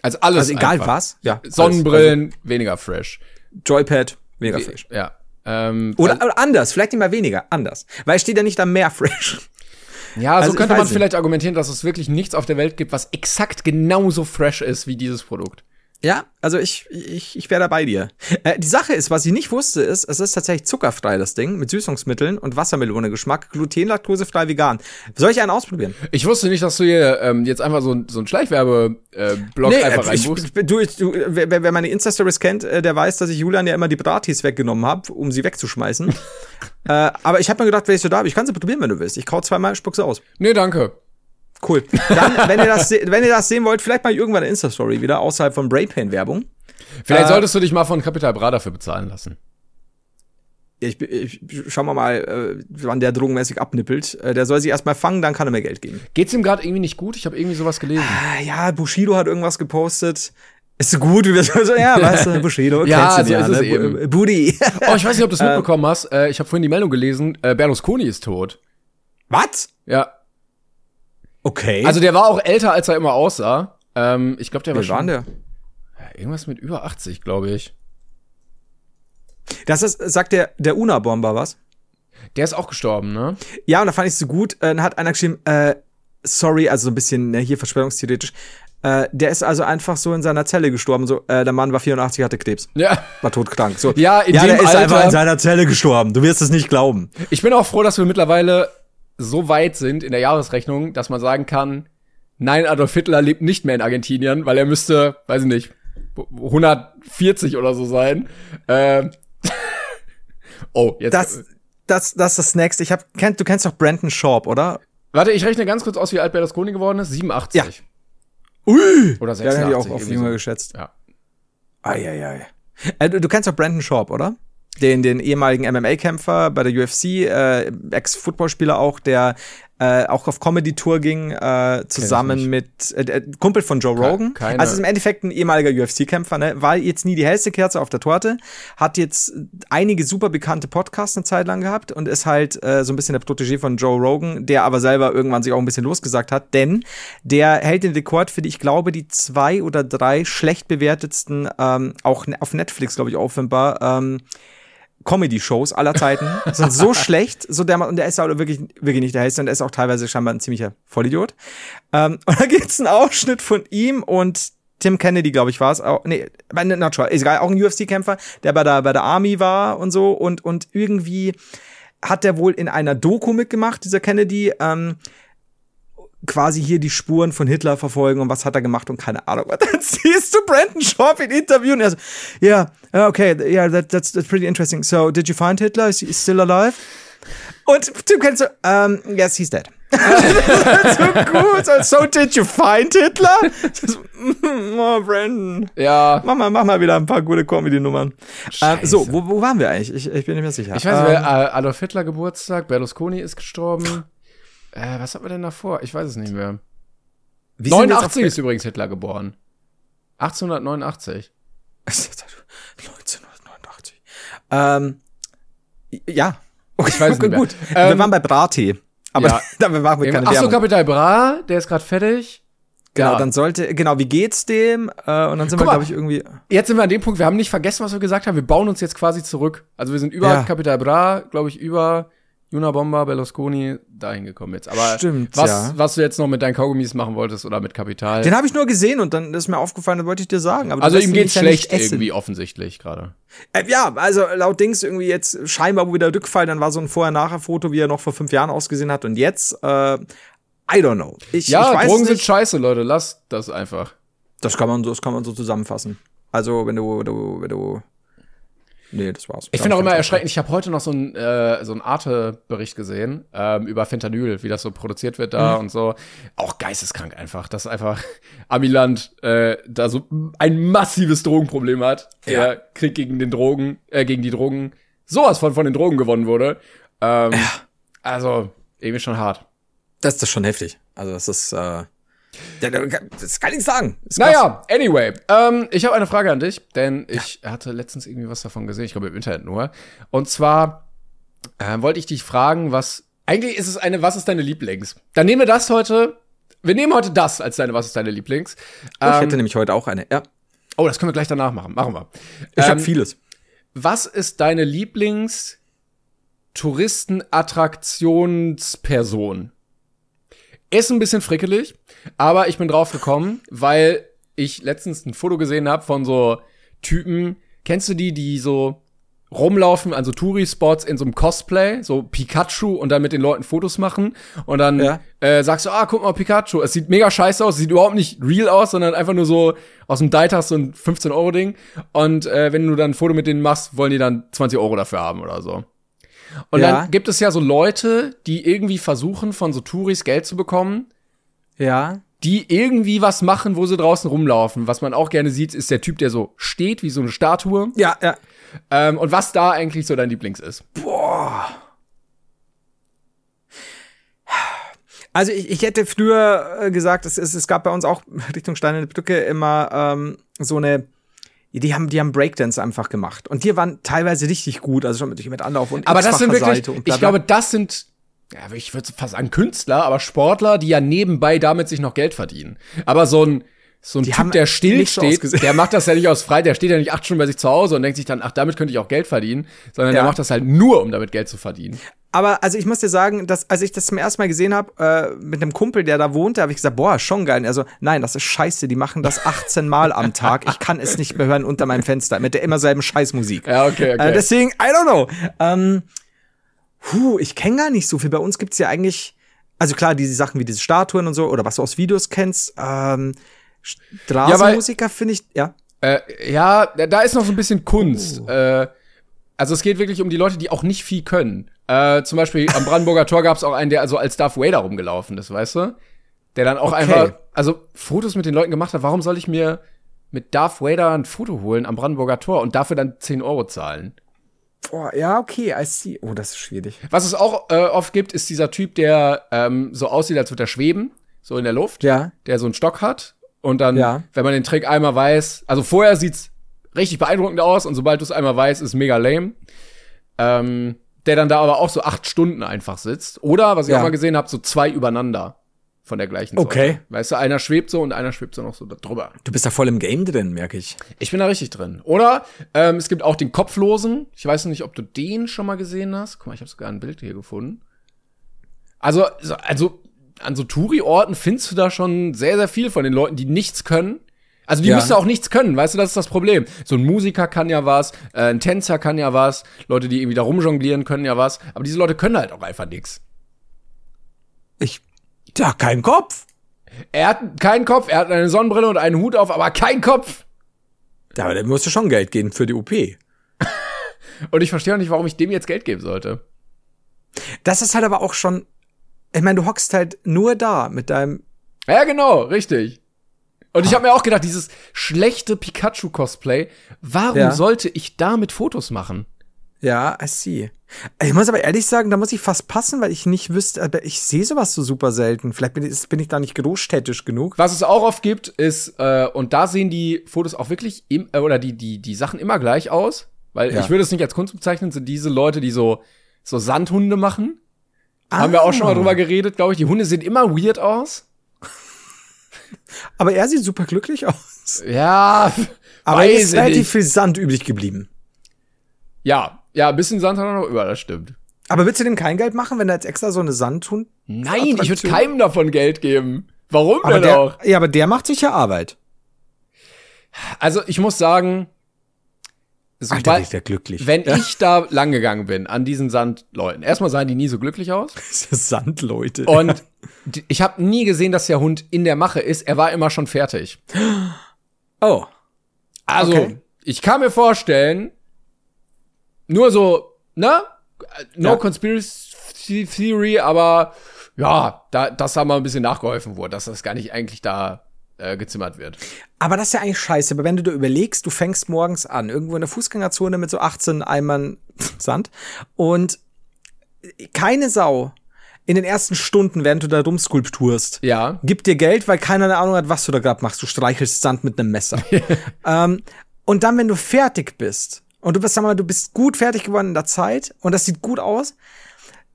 Also alles. Also egal einfach. was? Ja. Sonnenbrillen, weniger fresh. Also Joypad, mega fresh. Ja. Ähm, Oder, oder anders, vielleicht nicht mal weniger, anders. Weil es steht ja nicht da mehr fresh. Ja, Also so könnte man nicht. vielleicht argumentieren, dass es wirklich nichts auf der Welt gibt, was exakt genauso fresh ist wie dieses Produkt. Ja, also ich, ich, ich wäre da bei dir. Äh, die Sache ist, was ich nicht wusste, ist, es ist tatsächlich zuckerfrei, das Ding, mit Süßungsmitteln und Wassermelone-Geschmack, gluten, laktosefrei, vegan. Soll ich einen ausprobieren? Ich wusste nicht, dass du hier ähm, jetzt einfach so, ein- so einen Schleichwerbe-Blog einfach äh, reinbuchst. du, du, wer, wer meine Insta-Stories kennt, äh, der weiß, dass ich Julian ja immer die Bratis weggenommen habe, um sie wegzuschmeißen. äh, aber ich habe mir gedacht, wenn ich so da bin, ich kann sie probieren, wenn du willst. Ich kau zweimal, spuck sie aus. Nee, danke. Cool. Dann, wenn ihr das, wenn ihr das sehen wollt, vielleicht mal irgendwann eine Insta-Story wieder, außerhalb von Brainpain-Werbung. Vielleicht Äh, solltest du dich mal von Capital Bra dafür bezahlen lassen. Ich, ich, schauen wir mal, äh, wann der drogenmäßig abnippelt. Äh, der soll sich erstmal fangen, dann kann er mir Geld geben. Geht's ihm gerade irgendwie nicht gut? Ich habe irgendwie sowas gelesen. Ah, ja, Bushido hat irgendwas gepostet. Ist so gut, wie wir so, ja, weißt du, Bushido, Ja, kennst du so ja, ist es ne? eben. Bu- Booty. Oh, ich weiß nicht, ob du es mitbekommen hast. Äh, ich habe vorhin die Meldung gelesen, äh, Berlusconi ist tot. Was? Ja. Okay. Also der war auch älter, als er immer aussah. Ähm, ich glaube, der war Wie war schon denn der? irgendwas mit über 80, glaube ich. Das ist, sagt der, der Una-Bomber was? Der ist auch gestorben, ne? Ja, und da fand ich so gut, äh, dann hat einer geschrieben, äh, sorry, also so ein bisschen ne, hier verschwörungstheoretisch, äh, der ist also einfach so in seiner Zelle gestorben, so, äh, der Mann war 84, hatte Krebs, Ja. war todkrank, so. Ja, in ja, dem der ist einfach in seiner Zelle gestorben, du wirst es nicht glauben. Ich bin auch froh, dass wir mittlerweile so weit sind in der Jahresrechnung, dass man sagen kann, nein, Adolf Hitler lebt nicht mehr in Argentinien, weil er müsste, weiß ich nicht, 140 oder so sein. Ähm. oh, jetzt. Das, das, das ist das Nächste. Ich hab, kennt, du kennst doch Brandon Sharp, oder? Warte, ich rechne ganz kurz aus, wie alt Berlusconi geworden ist. 87. Ja. Ui! Oder Ja, 86. den hätte ich auch auf jünger so. geschätzt. Ja. Eieiei. Äh, du, du kennst doch Brandon Sharp, oder? Den, den ehemaligen MMA-Kämpfer bei der UFC, äh, Ex-Footballspieler auch, der äh, auch auf Comedy-Tour ging, äh, zusammen mit äh, äh, Kumpel von Joe Rogan. keine- Also ist im Endeffekt ein ehemaliger UFC-Kämpfer, ne? War jetzt nie die hellste Kerze auf der Torte, hat jetzt einige super bekannte Podcasts eine Zeit lang gehabt und ist halt äh, so ein bisschen der Protégé von Joe Rogan, der aber selber irgendwann sich auch ein bisschen losgesagt hat, denn der hält den Rekord für die, ich glaube, die zwei oder drei schlecht bewertetsten, ähm, auch ne- auf Netflix, glaube ich, offenbar, ähm, Comedy-Shows aller Zeiten sind so schlecht, so der und der ist auch wirklich, wirklich nicht der hellste und der ist auch teilweise scheinbar ein ziemlicher Vollidiot. Ähm, und da gibt's einen Ausschnitt von ihm und Tim Kennedy, glaube ich, war es auch. Nee, sure. Ist egal, auch ein UFC-Kämpfer, der bei der, bei der Army war und so und, und irgendwie hat der wohl in einer Doku mitgemacht, dieser Kennedy, ähm, quasi hier die Spuren von Hitler verfolgen und was hat er gemacht und keine Ahnung. Und dann siehst du Brandon Sharp in Interview und er so, yeah, okay, yeah, that, that's, that's pretty interesting. So, did you find Hitler? Is he still alive? Und Tim Kennedy so, um, yes, he's dead. so gut. So, did you find Hitler? Mm, oh, Brandon. Ja. Mach mal, mach mal wieder ein paar gute Comedy-Nummern. Ähm, so, wo, wo waren wir eigentlich? Ich, ich bin nicht mehr sicher. Ich weiß nicht, ähm, wer, äh, Adolf Hitler Geburtstag, Berlusconi ist gestorben. Äh, was hat man denn davor? Ich weiß es nicht mehr. wie sind wir jetzt 89 ist übrigens Hitler geboren. 1889. auf- 1989. Ähm, ja. Okay, Ich weiß es nicht mehr. gut. wir Ähm, waren bei Brattee. Aber ja. da machen wir keine Ach so. Kapital Bra, der ist gerade fertig. Genau, Ja. dann sollte, genau, wie geht's dem? Äh, und dann sind Guck wir, glaube ich, irgendwie. Jetzt sind wir an dem Punkt, wir haben nicht vergessen, was wir gesagt haben. Wir bauen uns jetzt quasi zurück. Also wir sind über Ja. Capital Bra, glaube ich, über Juna Bomba, Berlusconi dahin gekommen jetzt. Aber Stimmt, was, ja. was du jetzt noch mit deinen Kaugummis machen wolltest oder mit Kapital. Den habe ich nur gesehen und dann ist mir aufgefallen, das wollte ich dir sagen. Also ihm geht's schlecht nicht irgendwie offensichtlich gerade. Äh, ja, also laut Dings irgendwie jetzt scheinbar wieder Rückfall, dann war so ein Vorher-Nachher-Foto, wie er noch vor fünf Jahren ausgesehen hat und jetzt, äh, I don't know. Ich, Ja, ich weiß Drogen es sind nicht. scheiße, Leute. Lass das einfach. Das kann man so, das kann man so zusammenfassen. Also, wenn du, wenn du, wenn du. Nee, das war's. Ich finde auch immer erschreckend, ich habe heute noch so einen äh, so einen Arte-Bericht gesehen ähm, über Fentanyl, wie das so produziert wird da und so. Auch geisteskrank einfach, dass einfach Amiland äh, da so ein massives Drogenproblem hat. Der Krieg gegen den Drogen, äh, gegen die Drogen, sowas von von den Drogen gewonnen wurde. Ähm, Also, irgendwie schon hart. Das ist schon heftig. Also, das ist, äh, ja, das kann ich sagen. Naja, anyway, ähm, ich habe eine Frage an dich, denn ich hatte letztens irgendwie was davon gesehen, ich glaube im Internet nur. Und zwar äh, wollte ich dich fragen, was eigentlich ist es eine, was ist deine Lieblings? Dann nehmen wir das heute. Wir nehmen heute das als deine, was ist deine Lieblings? Ich Ähm, hätte nämlich heute auch eine. Ja, oh, das können wir gleich danach machen. Machen wir. ich Ähm, habe vieles. Was ist deine Lieblings Touristenattraktionsperson? Ist ein bisschen frickelig, aber ich bin drauf gekommen, weil ich letztens ein Foto gesehen habe von so Typen. Kennst du die, die so rumlaufen an so Touri-Spots in so einem Cosplay, so Pikachu und dann mit den Leuten Fotos machen und dann Ja. äh, sagst du, ah, guck mal, Pikachu. Es sieht mega scheiße aus, sieht überhaupt nicht real aus, sondern einfach nur so aus dem Deitas so ein 15-Euro-Ding. Und äh, wenn du dann ein Foto mit denen machst, wollen die dann 20 Euro dafür haben oder so. Und Ja. dann gibt es ja so Leute, die irgendwie versuchen, von so Touris Geld zu bekommen, Ja. die irgendwie was machen, wo sie draußen rumlaufen. Was man auch gerne sieht, ist der Typ, der so steht, wie so eine Statue. Ja, ja. Ähm, und was da eigentlich so dein Lieblings ist. Also ich, ich hätte früher äh, gesagt, es, es, es gab bei uns auch Richtung Steinerne Brücke immer ähm, so eine die haben, die haben Breakdance einfach gemacht. Und die waren teilweise richtig gut, also schon mit, mit Anlauf und Aber das sind wirklich, ich glaube, das sind, ja, ich würde fast sagen Künstler, aber Sportler, die ja nebenbei damit sich noch Geld verdienen. Aber so ein, so ein Die Typ, der still so steht, ausgesehen. der macht das ja nicht aus frei, der steht ja nicht acht Stunden bei sich zu Hause und denkt sich dann, ach, damit könnte ich auch Geld verdienen, sondern Ja. der macht das halt nur, um damit Geld zu verdienen. Aber also ich muss dir sagen, dass als ich das zum ersten Mal gesehen habe äh, mit einem Kumpel, der da wohnte, habe ich gesagt, boah, schon geil. Also nein, das ist scheiße. Die machen das 18 Mal am Tag. Ich kann es nicht mehr hören unter meinem Fenster mit der immer selben Scheißmusik. Ja, okay, okay. Äh, deswegen, I don't know. Ähm, puh, ich kenne gar nicht so viel. Bei uns gibt's ja eigentlich, also klar, diese Sachen wie diese Statuen und so oder was du aus Videos kennst. Ähm, Straßenmusiker finde ich, ja. Äh, ja, da da ist noch so ein bisschen Kunst. Oh. Äh, also es geht wirklich um die Leute, die auch nicht viel können. Äh, zum Beispiel am Brandenburger Tor gab es auch einen, der also als Darth Vader rumgelaufen ist, weißt du? Der dann auch Okay. einfach, also Fotos mit den Leuten gemacht hat. Warum soll ich mir mit Darth Vader ein Foto holen am Brandenburger Tor und dafür dann 10 Euro zahlen? Boah, ja, okay, I see. Oh, das ist schwierig. Was es auch äh, oft gibt, ist dieser Typ, der ähm, so aussieht, als würde er schweben, so in der Luft, Ja. der so einen Stock hat und dann, Ja. wenn man den Trick einmal weiß, also vorher sieht's richtig beeindruckend aus und sobald du es einmal weißt, ist mega lame. Ähm, der dann da aber auch so acht Stunden einfach sitzt. Oder, was ich Ja. auch mal gesehen habe, so zwei übereinander von der gleichen Sorte. Okay. Weißt du, einer schwebt so und einer schwebt so noch so drüber. Du bist da voll im Game drin, merke ich. Ich bin da richtig drin. Oder ähm, es gibt auch den Kopflosen. Ich weiß nicht, ob du den schon mal gesehen hast. Guck mal, ich habe sogar ein Bild hier gefunden. Also, so- also an so Touri-Orten findest du da schon sehr, sehr viel von den Leuten, die nichts können. Also die Ja. müssen auch nichts können, weißt du, das ist das Problem. So ein Musiker kann ja was, äh, ein Tänzer kann ja was, Leute, die irgendwie da rumjonglieren können ja was, aber diese Leute können halt auch einfach nichts. Ich, ja, kein Kopf. Er hat keinen Kopf, er hat eine Sonnenbrille und einen Hut auf, aber keinen Kopf. Ja, aber der musst du schon Geld geben für die OP. Und ich verstehe auch nicht, warum ich dem jetzt Geld geben sollte. Das ist halt aber auch schon, ich meine, du hockst halt nur da mit deinem, Ja, genau, richtig. Und ich habe mir auch gedacht, dieses schlechte Pikachu-Cosplay, warum Ja. sollte ich damit Fotos machen? ja, I see. Ich muss aber ehrlich sagen, da muss ich fast passen, weil ich nicht wüsste, aber ich sehe sowas so super selten. Vielleicht bin ich, bin ich da nicht großstädtisch genug. Was es auch oft gibt, ist, äh, und da sehen die Fotos auch wirklich, im, äh, oder die, die, die Sachen immer gleich aus, weil Ja. ich würde es nicht als Kunst bezeichnen, sind diese Leute, die so, so Sandhunde machen. Haben wir auch schon mal Ah. drüber geredet, glaube ich. Die Hunde sehen immer weird aus. Aber er sieht super glücklich aus. Ja, Aber es ist relativ nicht. viel Sand übrig geblieben. Ja, ja, ein bisschen Sand hat er noch über, das stimmt. Aber willst du dem kein Geld machen, wenn er jetzt extra so eine Sandhund? Nein, ich würde keinem davon Geld geben. Warum Aber denn der, auch? ja, aber der macht sich ja Arbeit. Also ich muss sagen, Alter, sobald, ist der glücklich. wenn ich da lang gegangen bin an diesen Sandleuten, erstmal sahen die nie so glücklich aus. Sand, Leute. Und ich habe nie gesehen, dass der Hund in der Mache ist. Er war immer schon fertig. oh. Also, Okay. ich kann mir vorstellen, nur so, ne? No Ja. Conspiracy Theory, aber ja, da, dass da mal ein bisschen nachgeholfen wurde, dass das gar nicht eigentlich da äh, gezimmert wird. Aber das ist ja eigentlich scheiße. Aber wenn du dir überlegst, du fängst morgens an, irgendwo in der Fußgängerzone mit so 18 Eimern Sand und keine Sau in den ersten Stunden, während du da rumskulpturst, Ja. gibt dir Geld, weil keiner eine Ahnung hat, was du da gerade machst. Du streichelst Sand mit einem Messer. ähm, und dann, wenn du fertig bist und du bist, sag mal, du bist gut fertig geworden in der Zeit und das sieht gut aus,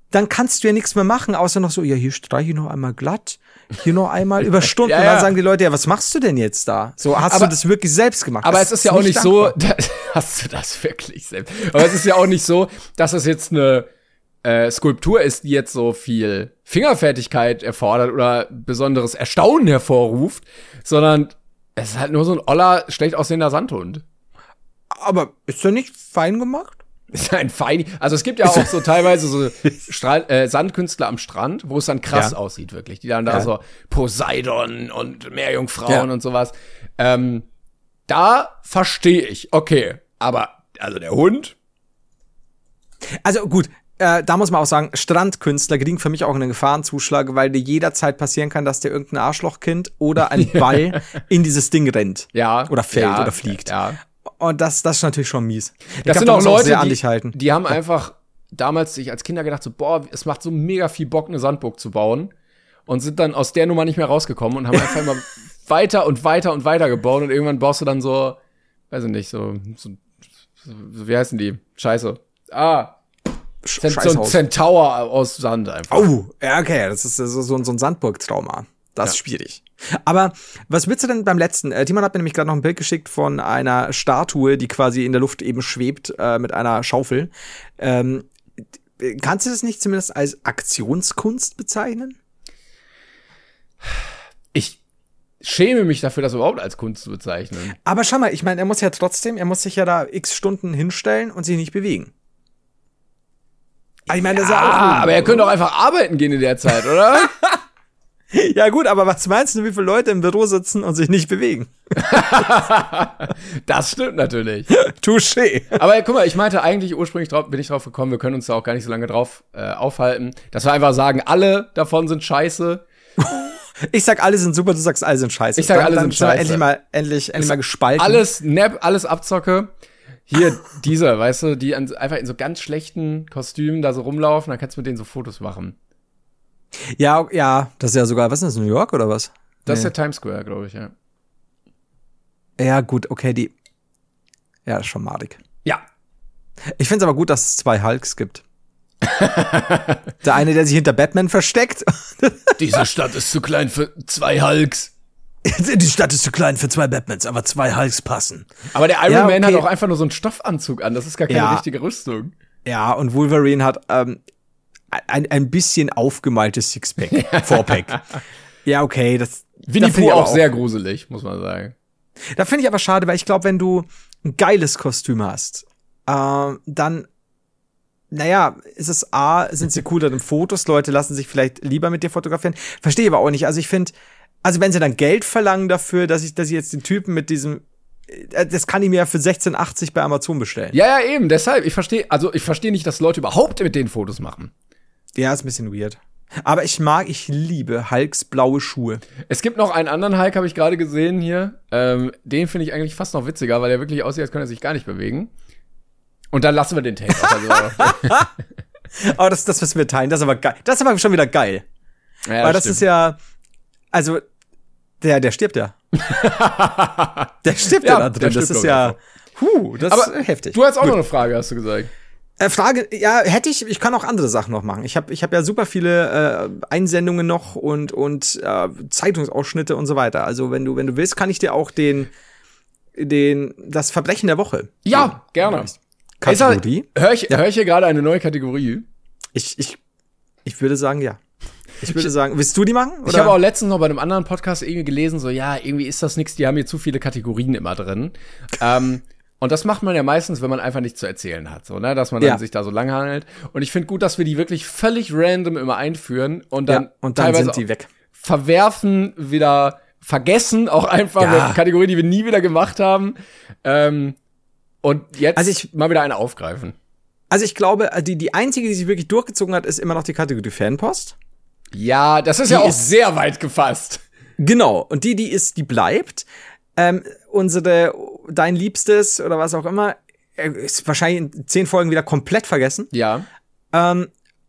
dann kannst du ja nichts mehr machen, außer noch so, ja, hier streiche ich noch einmal glatt, hier noch einmal über Stunden. Ja, Und dann ja. sagen die Leute, ja, was machst du denn jetzt da? So, hast Aber- du das wirklich selbst gemacht? Aber Das es ist ja auch nicht dankbar. so, da, hast du das wirklich selbst? Aber es ist ja auch nicht so, dass es jetzt eine äh, Skulptur ist, die jetzt so viel Fingerfertigkeit erfordert oder besonderes Erstaunen hervorruft, sondern es ist halt nur so ein oller, schlecht aussehender Sandhund. Aber ist der nicht fein gemacht? Ist ein fein. Also es gibt ja auch so teilweise so Stra äh, Sandkünstler am Strand, wo es dann krass Ja. aussieht, wirklich. Die dann da Ja. so Poseidon und Meerjungfrauen Ja. und sowas. Ähm, da verstehe ich, okay. Aber, also der Hund, Also gut, äh, da muss man auch sagen, Strandkünstler kriegen für mich auch einen Gefahrenzuschlag, weil dir jederzeit passieren kann, dass dir irgendein Arschlochkind oder ein Ball in dieses Ding rennt. ja. Oder fällt ja, oder fliegt. Ja. Und das, das ist natürlich schon mies. Ich Das glaub, sind auch Leute, sehr an die, dich halten. die haben einfach damals sich als Kinder gedacht, so, boah, es macht so mega viel Bock, eine Sandburg zu bauen. und sind dann aus der Nummer nicht mehr rausgekommen und haben einfach immer weiter und weiter und weiter gebaut und irgendwann baust du dann so, weiß ich nicht, so, so, so wie heißen die? Scheiße. Ah. Cent so ein Centaur aus Sand einfach. Oh, ja, okay, das ist so, so, so ein Sandburg-Trauma. Das ja. ist schwierig. Aber was willst du denn beim letzten? Äh, Timon hat mir nämlich gerade noch ein Bild geschickt von einer Statue, die quasi in der Luft eben schwebt äh, mit einer Schaufel. Ähm, kannst du das nicht zumindest als Aktionskunst bezeichnen? Ich schäme mich dafür, das überhaupt als Kunst zu bezeichnen. Aber schau mal, ich meine, er muss ja trotzdem, er muss sich ja da x Stunden hinstellen und sich nicht bewegen. Ich meine, das ja, ist ja auch. Aber er könnte auch einfach arbeiten gehen in der Zeit, oder? Ja gut, aber was meinst du, wie viele Leute im Büro sitzen und sich nicht bewegen? das stimmt natürlich. Touché. Aber guck mal, ich meinte eigentlich ursprünglich drauf, bin ich drauf gekommen, wir können uns da auch gar nicht so lange drauf äh, aufhalten, dass wir einfach sagen, alle davon sind scheiße. Ich sag, alle sind super, du sagst, alle sind scheiße. Ich sag, alle dann, sind scheiße. Endlich mal, endlich, endlich mal gespalten. Alles Nap, alles Abzocke. Hier, dieser, weißt du, die an, einfach in so ganz schlechten Kostümen da so rumlaufen, dann kannst du mit denen so Fotos machen. Ja, ja, das ist ja sogar, was ist das, New York oder was? Das nee. ist ja Times Square, glaube ich, ja. Ja, gut, okay, die. Ja, das ist schon madig. Ja. Ich finde es aber gut, dass es zwei Hulks gibt. der eine, der sich hinter Batman versteckt. Diese Stadt ist zu klein für zwei Hulks. Die Stadt ist zu klein für zwei Batmans, aber zwei Hulks passen. Aber der Iron ja, okay. Man hat auch einfach nur so einen Stoffanzug an. Das ist gar keine ja. richtige Rüstung. Ja, und Wolverine hat ähm, ein, ein bisschen aufgemaltes Sixpack, Fourpack. ja, okay, das. Winnie Pooh auch, auch sehr gruselig, muss man sagen. Da finde ich aber schade, weil ich glaube, wenn du ein geiles Kostüm hast, äh, dann naja, ist es A, sind sie cooler in Fotos, Leute lassen sich vielleicht lieber mit dir fotografieren. Verstehe aber auch nicht. Also ich finde, also wenn sie dann Geld verlangen dafür, dass ich, dass ich jetzt den Typen mit diesem äh, das kann ich mir ja für 16,80 bei Amazon bestellen. Ja, ja, eben, deshalb, ich verstehe, also ich verstehe nicht, dass Leute überhaupt mit den Fotos machen. Ja, ist ein bisschen weird. Aber ich mag, ich liebe Hulks blaue Schuhe. Es gibt noch einen anderen Hulk, habe ich gerade gesehen hier. Ähm, den finde ich eigentlich fast noch witziger, weil er wirklich aussieht, als könnte er sich gar nicht bewegen. Und dann lassen wir den Take. Also. aber das, das müssen wir teilen. Das ist aber geil. Das ist aber schon wieder geil. Ja, das weil das stimmt. ist ja, also der, der stirbt ja. der stirbt ja, da drin. Das ist ja, huh, das aber ist heftig. Du hast auch Gut. noch eine Frage, hast du gesagt. Äh, Frage, ja, hätte ich, ich kann auch andere Sachen noch machen. Ich habe ich hab ja super viele äh, Einsendungen noch und, und äh, Zeitungsausschnitte und so weiter. Also wenn du, wenn du willst, kann ich dir auch den, den, das Verbrechen der Woche. Ja, geben. gerne. Kategorie. Höre ich, ja. hör ich hier gerade eine neue Kategorie? Ich, ich, ich würde sagen, ja. Ich würde sagen, willst du die machen? Oder? Ich habe auch letztens noch bei einem anderen Podcast irgendwie gelesen, so, ja, irgendwie ist das nichts, die haben hier zu viele Kategorien immer drin. ähm, und das macht man ja meistens, wenn man einfach nichts zu erzählen hat, so, ne, dass man ja. dann sich da so lang handelt. Und ich finde gut, dass wir die wirklich völlig random immer einführen und dann, ja, und dann teilweise sind die weg. Verwerfen, wieder vergessen, auch einfach ja. eine Kategorie, die wir nie wieder gemacht haben. Ähm, und jetzt also ich, mal wieder eine aufgreifen. Also ich glaube, die, die einzige, die sich wirklich durchgezogen hat, ist immer noch die Kategorie Fanpost. Ja, das ist die ja auch ist, sehr weit gefasst. Genau. Und die, die ist, die bleibt. Ähm, unsere dein Liebstes oder was auch immer, ist wahrscheinlich in zehn Folgen wieder komplett vergessen. Ja. Ähm,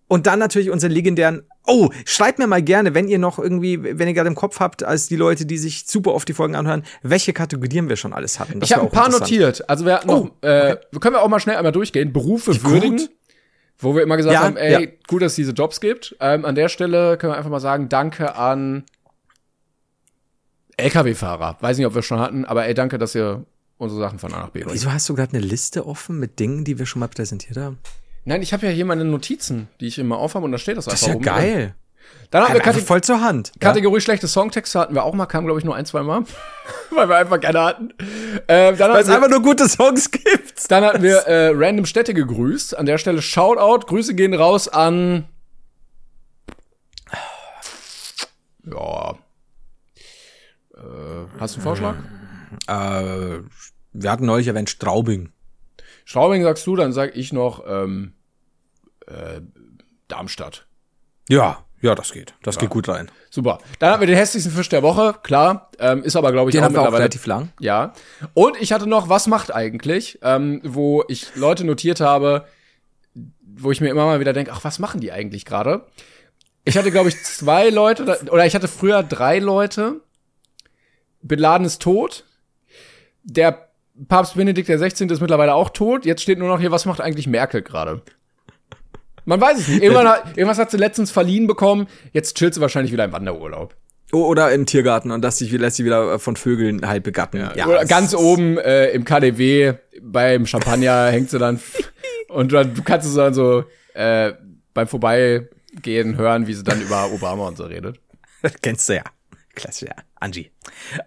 und dann natürlich unsere legendären. Oh, schreibt mir mal gerne, wenn ihr noch irgendwie, wenn ihr gerade im Kopf habt, als die Leute, die sich super oft die Folgen anhören, welche Kategorien wir schon alles hatten. Das ich habe ein paar notiert. Also wir hatten oh, noch, äh, okay. können wir auch mal schnell einmal durchgehen. Berufe Wie würdigen. Gut. Wo wir immer gesagt ja, haben, ey, ja. gut, dass es diese Jobs gibt. Ähm, an der Stelle können wir einfach mal sagen, danke an LKW-Fahrer. Weiß nicht, ob wir schon hatten, aber ey, danke, dass ihr unsere Sachen von A nach B bringen. Wieso hast du gerade eine Liste offen mit Dingen, die wir schon mal präsentiert haben? Nein, ich habe ja hier meine Notizen, die ich immer aufhabe und da steht das einfach Das ist ja geil. Dann haben wir Kate voll zur Hand. Kategorie ja? schlechte Songtexte hatten wir auch mal, kam glaube ich nur ein, zwei Mal, weil wir einfach keine hatten. Äh, weil es einfach nur gute Songs gibt. Dann hatten wir äh, random Städte gegrüßt. An der Stelle Shoutout, Grüße gehen raus an ja. Äh, hast du einen Vorschlag? Äh, wir hatten neulich erwähnt Straubing. Straubing sagst du, dann sag ich noch ähm, äh, Darmstadt. Ja, ja, das geht. Das ja. geht gut rein. Super. Dann hatten wir den hässlichsten Fisch der Woche, klar. Ähm, ist aber, glaube ich, den auch mittlerweile auch relativ lang. Ja. Und ich hatte noch, was macht eigentlich, ähm, wo ich Leute notiert habe, wo ich mir immer mal wieder denke, ach, was machen die eigentlich gerade? Ich hatte, glaube ich, zwei Leute, oder ich hatte früher drei Leute. Bin Laden ist tot. Der Papst Benedikt der 16. ist mittlerweile auch tot. Jetzt steht nur noch hier, was macht eigentlich Merkel gerade? Man weiß es nicht. Irgendwann hat, irgendwas hat sie letztens verliehen bekommen. Jetzt chillt sie wahrscheinlich wieder im Wanderurlaub. Oder im Tiergarten und lässt sich, lässt sich wieder von Vögeln halt begatten. Ja, Oder ganz oben äh, im KDW beim Champagner hängt sie dann und dann, du kannst es dann so äh, beim Vorbeigehen hören, wie sie dann über Obama und so redet. Kennst du ja. Klasse, ja. Angie.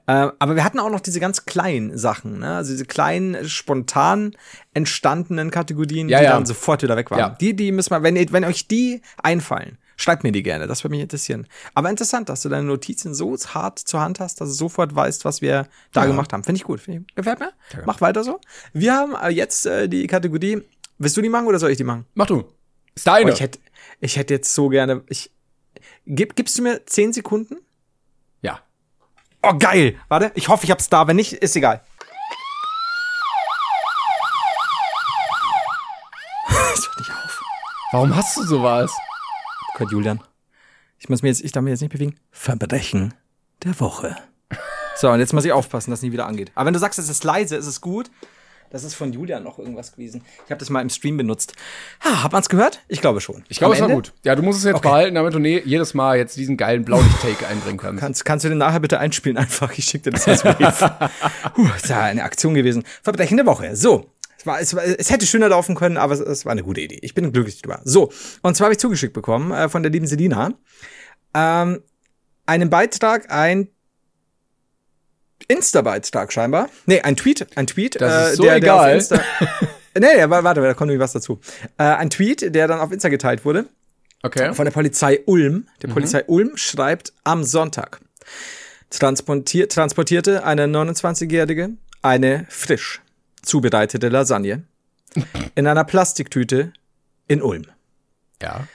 Ähm, aber wir hatten auch noch diese ganz kleinen Sachen, ne? Also diese kleinen, spontan entstandenen Kategorien, Ja, die ja. dann sofort wieder weg waren. Ja. Die, die müssen wir, wenn, wenn euch die einfallen, schreibt mir die gerne. Das würde mich interessieren. Aber interessant, dass du deine Notizen so hart zur Hand hast, dass du sofort weißt, was wir da gemacht haben. Finde ich gut. Find ich, gefällt mir. Mach weiter so. Wir haben äh, jetzt äh, die Kategorie. Willst du die machen oder soll ich die machen? Mach du. Ist deine. Oh, ich hätte, ich hätte jetzt so gerne. Ich, gib, gibst du mir 10 Sekunden? Oh, geil. Warte, ich hoffe, ich hab's da. Wenn nicht, ist egal. Es hört nicht auf. Warum hast du sowas? Oh Gott, Julian. Ich muss mir jetzt, ich darf mich jetzt nicht bewegen. Verbrechen der Woche. So, und jetzt muss ich aufpassen, dass es nie wieder angeht. Aber wenn du sagst, es ist leise, ist es gut. Das ist von Julian noch irgendwas gewesen. Ich habe das mal im Stream benutzt. Ha, hat man's gehört? Ich glaube schon. Ich glaube, es war gut. Ja, du musst es jetzt Okay. behalten, damit du ne jedes Mal jetzt diesen geilen Blaulicht-Take einbringen kannst. Kannst, kannst du den nachher bitte einspielen einfach? Ich schicke dir das als Wave. Puh, ist ja eine Aktion gewesen. Verbrechen der Woche. So. Es, war, es, war, es hätte schöner laufen können, aber es, es war eine gute Idee. Ich bin glücklich drüber. So. Und zwar habe ich zugeschickt bekommen äh, von der lieben Selina ähm, einen Beitrag, ein Insta-Beitrag scheinbar. Nee, ein Tweet, ein Tweet. Das ist so der, der egal. Insta Nee, nee, warte, da kommt nämlich was dazu. Äh, ein Tweet, der dann auf Insta geteilt wurde Okay. von der Polizei Ulm. Die Polizei Ulm schreibt am Sonntag. Transportier transportierte eine 29-Jährige eine frisch zubereitete Lasagne in einer Plastiktüte in Ulm. Ja.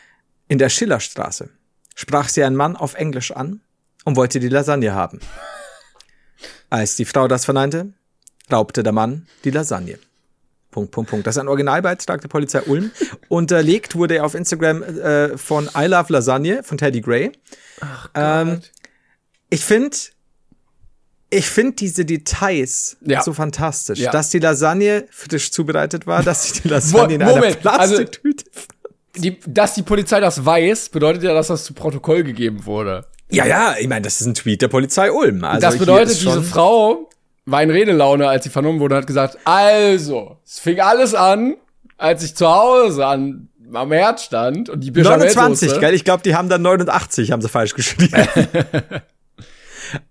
In der Schillerstraße sprach sie einen Mann auf Englisch an und wollte die Lasagne haben. Als die Frau das verneinte, raubte der Mann die Lasagne. Punkt, Punkt, Punkt. Das ist ein Originalbeitrag der Polizei Ulm. Unterlegt wurde er auf Instagram äh, von I Love Lasagne von Teddy Gray. Ähm, ich finde, ich finde diese Details Ja. so fantastisch, Ja. dass die Lasagne frisch zubereitet war, dass sie die Lasagne in Moment, einer also- Plastiktüte. Die, dass die Polizei das weiß, bedeutet ja, dass das zu Protokoll gegeben wurde. Ja, ja, ich meine, das ist ein Tweet der Polizei Ulm. Also das bedeutet, diese Frau war in Redelaune, als sie vernommen wurde, und hat gesagt, also, es fing alles an, als ich zu Hause an, am Herd stand und die 29, Bechamelsoße- gell? Ich glaube, die haben dann 89, haben sie falsch geschrieben.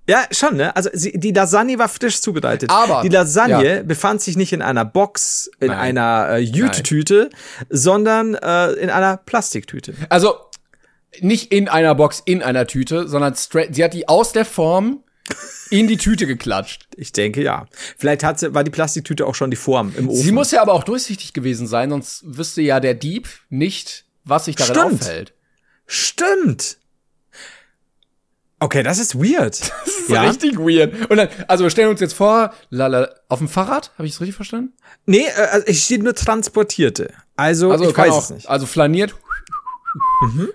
ja, schon, ne? Also sie, die Lasagne war frisch zubereitet. Aber, die Lasagne befand sich nicht in einer Box, in Nein. einer äh, Jütetüte, sondern äh, in einer Plastiktüte. Also, nicht in einer Box, in einer Tüte, sondern straight, sie hat die aus der Form in die Tüte geklatscht. Ich denke, ja. Vielleicht hat sie, war die Plastiktüte auch schon die Form im Ofen. Sie muss ja aber auch durchsichtig gewesen sein, sonst wüsste ja der Dieb nicht, was sich darin Stimmt. aufhält. Stimmt. Okay, das ist weird. Das ist richtig weird. Und dann, also wir stellen uns jetzt vor, lala, auf dem Fahrrad, habe ich es richtig verstanden? Nee, äh, also ich stehe nur transportierte. Also, Also ich weiß auch, es nicht. Also flaniert,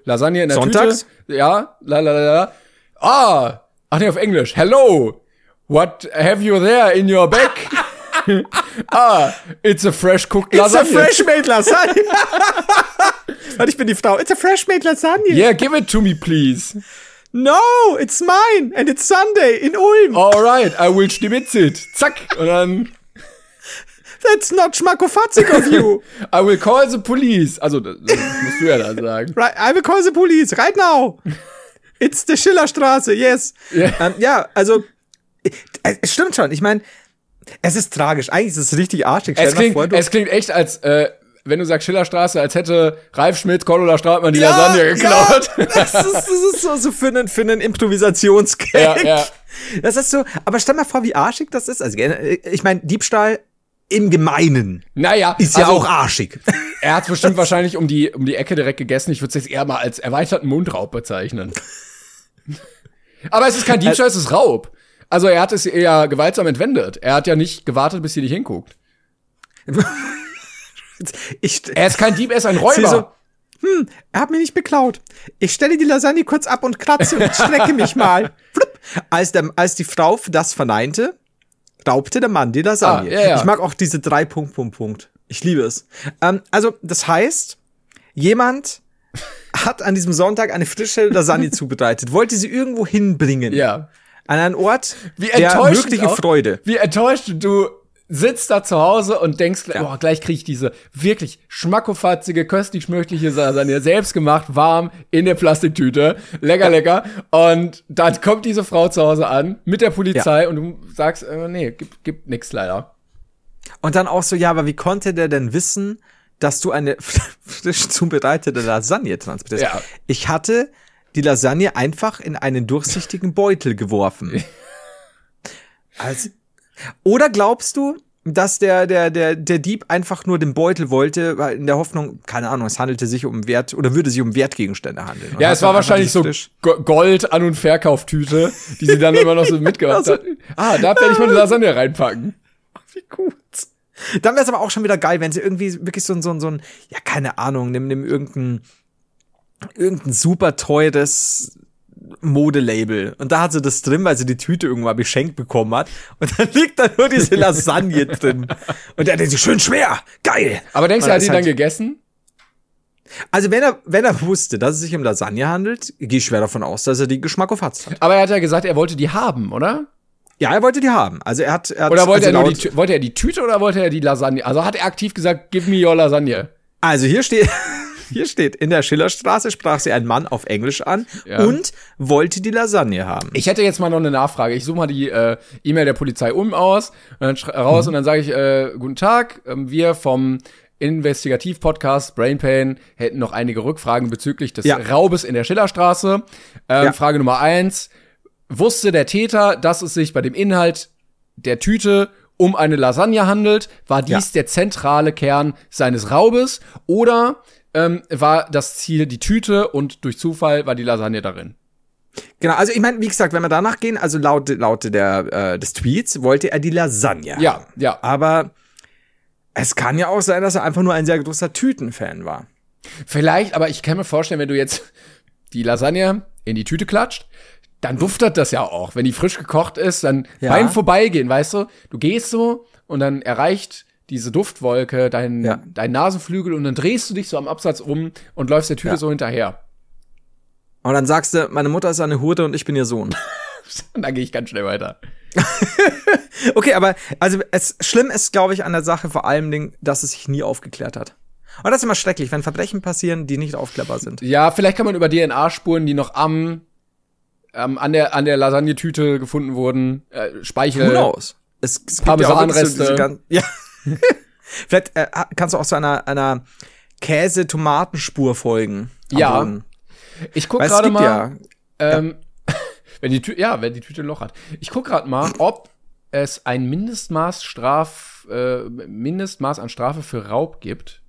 Lasagne in der Sonntags? Tüte. Ja, la la la la. Ah, ach nee, auf Englisch. Hello, what have you there in your bag? ah, it's a fresh cooked It's a Lasagne. fresh made Lasagne. Warte, ich bin die Frau. It's a fresh made Lasagne. Yeah, give it to me, please. No, it's mine and it's Sunday in Ulm. Alright, I will stibitz it. Zack. Und dann, That's not schmackofatzig of you. I will call the police. Also, das, das musst du ja dann sagen. right, I will call the police right now. It's the Schillerstraße, yes. Ja. Ähm, ja, also, äh, es stimmt schon. Ich meine, es ist tragisch. Eigentlich ist es richtig arschig. Es klingt, vor, es klingt echt, als äh, wenn du sagst Schillerstraße, als hätte Ralf Schmidt, Cordula Strautmann die Lasagne geklaut. Ja, das, ist, das ist so, so für einen, für einen Improvisationsgag. Ja, ja. Das ist so, aber stell mal vor, wie arschig das ist. Also, ich meine, Diebstahl im Gemeinen Naja, ist ja also, auch arschig. Er hat bestimmt wahrscheinlich um die, um die Ecke direkt gegessen. Ich würde es jetzt eher mal als erweiterten Mundraub bezeichnen. Aber es ist kein Diebstahl, es ist Raub. Also er hat es eher gewaltsam entwendet. Er hat ja nicht gewartet, bis sie nicht hinguckt. Ich, Er ist kein Dieb, er ist ein Sieh so, Räuber. hm, er hat mich nicht beklaut. Ich stelle die Lasagne kurz ab und kratze und strecke mich mal. Als, der, als die Frau das verneinte, raubte der Mann die Lasagne. Ah, ja, ja. Ich mag auch diese drei Punkt, Punkt, Punkt. Ich liebe es. Ähm, also, das heißt, jemand hat an diesem Sonntag eine frische Lasagne zubereitet, wollte sie irgendwo hinbringen. Ja. An einen Ort Wie der enttäuschend wirkliche auch, Freude. Wie enttäuscht du sitzt da zu Hause und denkst, oh, gleich kriege ich diese wirklich schmackofatzige, köstlich schmöchtliche Lasagne, selbst gemacht, warm, in der Plastiktüte, lecker, lecker. Und dann kommt diese Frau zu Hause an mit der Polizei und du sagst, äh, nee, gibt, gibt nix leider. Und dann auch so, ja, aber wie konnte der denn wissen, dass du eine frisch zubereitete Lasagne transportierst? Ja. Ich hatte die Lasagne einfach in einen durchsichtigen Beutel geworfen. Also, oder glaubst du, dass der, der, der, der Dieb einfach nur den Beutel wollte, weil in der Hoffnung, keine Ahnung, es handelte sich um Wert oder würde sich um Wertgegenstände handeln. Und Ja, es war wahrscheinlich so Gold an- und Verkauftüte, die sie dann immer noch so mitgebracht Also- hat. Ah, da werde ich mal eine Lasagne reinpacken. Wie gut. Dann wäre es aber auch schon wieder geil, wenn sie irgendwie wirklich so ein, so ein, so ein, ja, keine Ahnung, nimm, nimm irgendein, irgendein super teures Modelabel. Und da hat sie das drin, weil sie die Tüte irgendwann geschenkt bekommen hat. Und dann liegt da nur diese Lasagne drin. Und der denkt sich, schön schwer, geil. Aber denkst du, er hat ist ihn dann halt- gegessen? Also wenn er, wenn er wusste, dass es sich um Lasagne handelt, gehe ich schwer davon aus, dass er die Geschmack auf hat. Aber er hat ja gesagt, er wollte die haben, oder? Ja, er wollte die haben. Also er hat, er hat Oder wollte also er nur laut- die, wollte er die Tüte oder wollte er die Lasagne? Also hat er aktiv gesagt, give me your Lasagne. Also hier steht, hier steht, in der Schillerstraße sprach sie einen Mann auf Englisch an Ja. und wollte die Lasagne haben. Ich hätte jetzt mal noch eine Nachfrage. Ich suche mal die äh, E-Mail der Polizei um aus und dann raus und dann sage ich, äh, guten Tag, ähm, wir vom Investigativ-Podcast Brain Pain hätten noch einige Rückfragen bezüglich des Ja. Raubes in der Schillerstraße. Ähm, Ja. Frage Nummer eins. Wusste der Täter, dass es sich bei dem Inhalt der Tüte um eine Lasagne handelt? War dies Ja. der zentrale Kern seines Raubes? Oder ähm, war das Ziel die Tüte und durch Zufall war die Lasagne darin? Genau, also ich meine, wie gesagt, wenn wir danach gehen, also laut, laut der, äh, des Tweets wollte er die Lasagne Ja, haben. ja. Aber es kann ja auch sein, dass er einfach nur ein sehr großer Tütenfan war. Vielleicht, aber ich kann mir vorstellen, wenn du jetzt die Lasagne in die Tüte klatscht, dann duftet das ja auch. Wenn die frisch gekocht ist, dann Ja. beim Vorbeigehen, weißt du, du gehst so und dann erreicht diese Duftwolke dein, Ja. dein Nasenflügel und dann drehst du dich so am Absatz um und läufst der Tüte Ja. so hinterher. Und dann sagst du, meine Mutter ist eine Hure und ich bin ihr Sohn. Dann gehe ich ganz schnell weiter. Okay, aber also es schlimm ist, glaube ich, an der Sache vor allem, Ding, dass es sich nie aufgeklärt hat. Und das ist immer schrecklich, wenn Verbrechen passieren, die nicht aufklärbar sind. Ja, vielleicht kann man über DNA-Spuren, die noch am, ähm, an der, an der Lasagnetüte gefunden wurden, äh, Speichel. Who knows? Es, es gibt Parmesanreste. diese gan- Ja. Vielleicht äh, kannst du auch zu einer, einer Käse-Tomatenspur folgen. Ja. Boden. Ich guck gerade mal. ja, Ähm, wenn die Tüte, ja, wenn die Tüte ein Loch hat. Ich guck gerade mal, ob es ein Mindestmaß Straf, äh, Mindestmaß an Strafe für Raub gibt.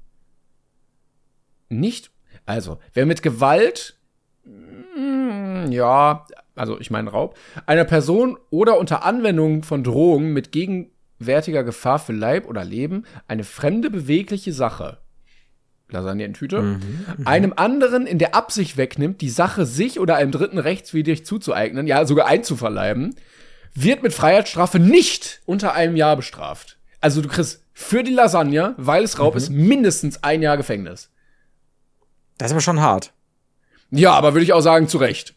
Nicht, also, wer mit Gewalt, mm, ja, also ich meine Raub, einer Person oder unter Anwendung von Drohungen mit gegenwärtiger Gefahr für Leib oder Leben eine fremde bewegliche Sache, Lasagne in Tüte, einem anderen in der Absicht wegnimmt, die Sache sich oder einem Dritten rechtswidrig zuzueignen, ja sogar einzuverleiben, wird mit Freiheitsstrafe nicht unter einem Jahr bestraft. Also du kriegst für die Lasagne, weil es Raub ist, mindestens ein Jahr Gefängnis. das ist aber schon hart. Ja, aber würde ich auch sagen, zu Recht.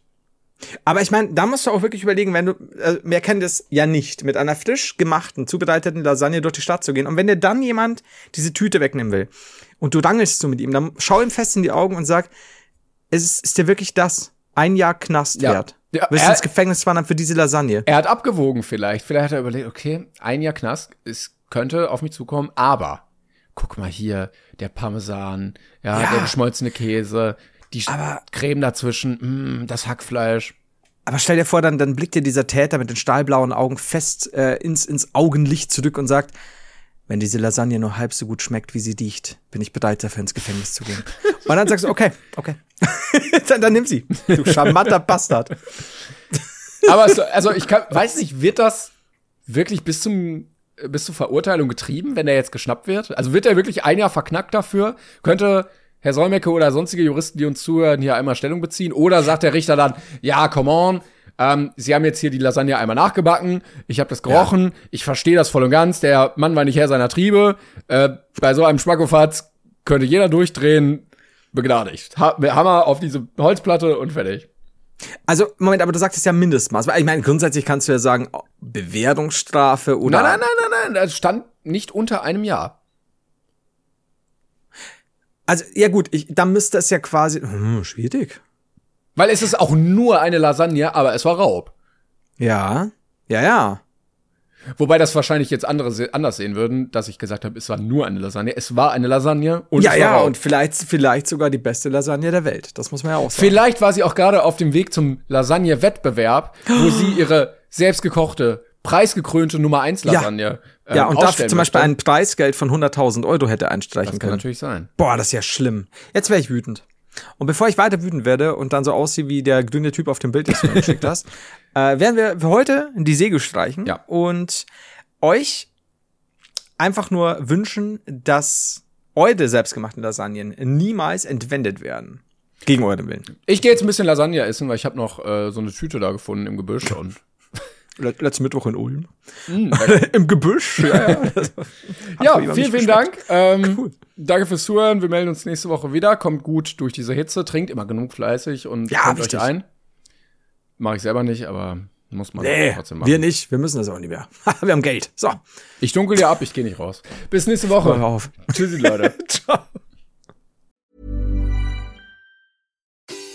Aber ich meine, da musst du auch wirklich überlegen, wenn du, äh, wir kennen das ja nicht, mit einer frisch gemachten, zubereiteten Lasagne durch die Stadt zu gehen. Und wenn dir dann jemand diese Tüte wegnehmen will und du rangelst so mit ihm, dann schau ihm fest in die Augen und sag, ist, ist dir wirklich das ein Jahr Knast Ja. wert? Ja, Wirst er- du ins Gefängnis wandern für diese Lasagne? Er hat abgewogen vielleicht. Vielleicht hat er überlegt, okay, ein Jahr Knast, es könnte auf mich zukommen, aber guck mal hier, der Parmesan, ja, Ja. der geschmolzene Käse, die Aber- Creme dazwischen, mm, das Hackfleisch. Aber stell dir vor, dann, dann blickt dir dieser Täter mit den stahlblauen Augen fest äh, ins, ins Augenlicht zurück und sagt, wenn diese Lasagne nur halb so gut schmeckt, wie sie riecht, bin ich bereit dafür ins Gefängnis zu gehen. Und dann sagst du, okay, okay. dann, dann nimm sie. Du charmanter Bastard. Aber es, also ich kann, weiß nicht, wird das wirklich bis zum bis zur Verurteilung getrieben, wenn er jetzt geschnappt wird? Also wird er wirklich ein Jahr verknackt dafür? Könnte Herr Solmecke oder sonstige Juristen, die uns zuhören, hier einmal Stellung beziehen? Oder sagt der Richter dann, ja, come on, ähm, Sie haben jetzt hier die Lasagne einmal nachgebacken, ich habe das gerochen, ja. ich verstehe das voll und ganz, der Mann war nicht Herr seiner Triebe. Äh, bei so einem Schmackofatz könnte jeder durchdrehen, begnadigt. Ha Hammer auf diese Holzplatte und fertig. Also, Moment, aber du sagst es ja Mindestmaß. Ich meine, grundsätzlich kannst du ja sagen, Bewährungsstrafe oder. Nein, nein, nein, nein, nein. Es stand nicht unter einem Jahr. Also, ja gut, ich, dann müsste es ja quasi. Hm, schwierig. Weil es ist auch nur eine Lasagne, aber es war Raub. Ja, ja, ja. Wobei das wahrscheinlich jetzt andere anders sehen würden, dass ich gesagt habe, es war nur eine Lasagne. Es war eine Lasagne und ja, ja, Raub. und vielleicht, vielleicht sogar die beste Lasagne der Welt. Das muss man ja auch sagen. Vielleicht war sie auch gerade auf dem Weg zum Lasagne-Wettbewerb, wo sie ihre selbstgekochte, preisgekrönte Nummer 1 Lasagne. Ja, ähm, ja und dafür zum Beispiel ein Preisgeld von 100.000 Euro hätte einstreichen das können. Das kann natürlich sein. Boah, das ist ja schlimm. Jetzt wäre ich wütend. Und bevor ich weiter wütend werde und dann so aussehe wie der grüne Typ auf dem Bild, das du mir geschickt hast, äh, werden wir für heute die Segel streichen ja. und euch einfach nur wünschen, dass eure selbstgemachten Lasagnen niemals entwendet werden. Gegen euren Willen. Ich gehe jetzt ein bisschen Lasagne essen, weil ich habe noch äh, so eine Tüte da gefunden im Gebüsch und Letzten Mittwoch in Ulm. Mm, Im Gebüsch. Ja, ja. ja vielen, vielen Dank. Ähm, cool. Danke fürs Zuhören. Wir melden uns nächste Woche wieder. Kommt gut durch diese Hitze. Trinkt immer genug fleißig und ja, kommt euch ein. Mache ich selber nicht, aber muss man nee, trotzdem machen. Wir nicht. Wir müssen das auch nicht mehr. wir haben Geld. So. Ich dunkel dir ab. Ich gehe nicht raus. Bis nächste Woche. Hör auf. Tschüssi, Leute. Ciao.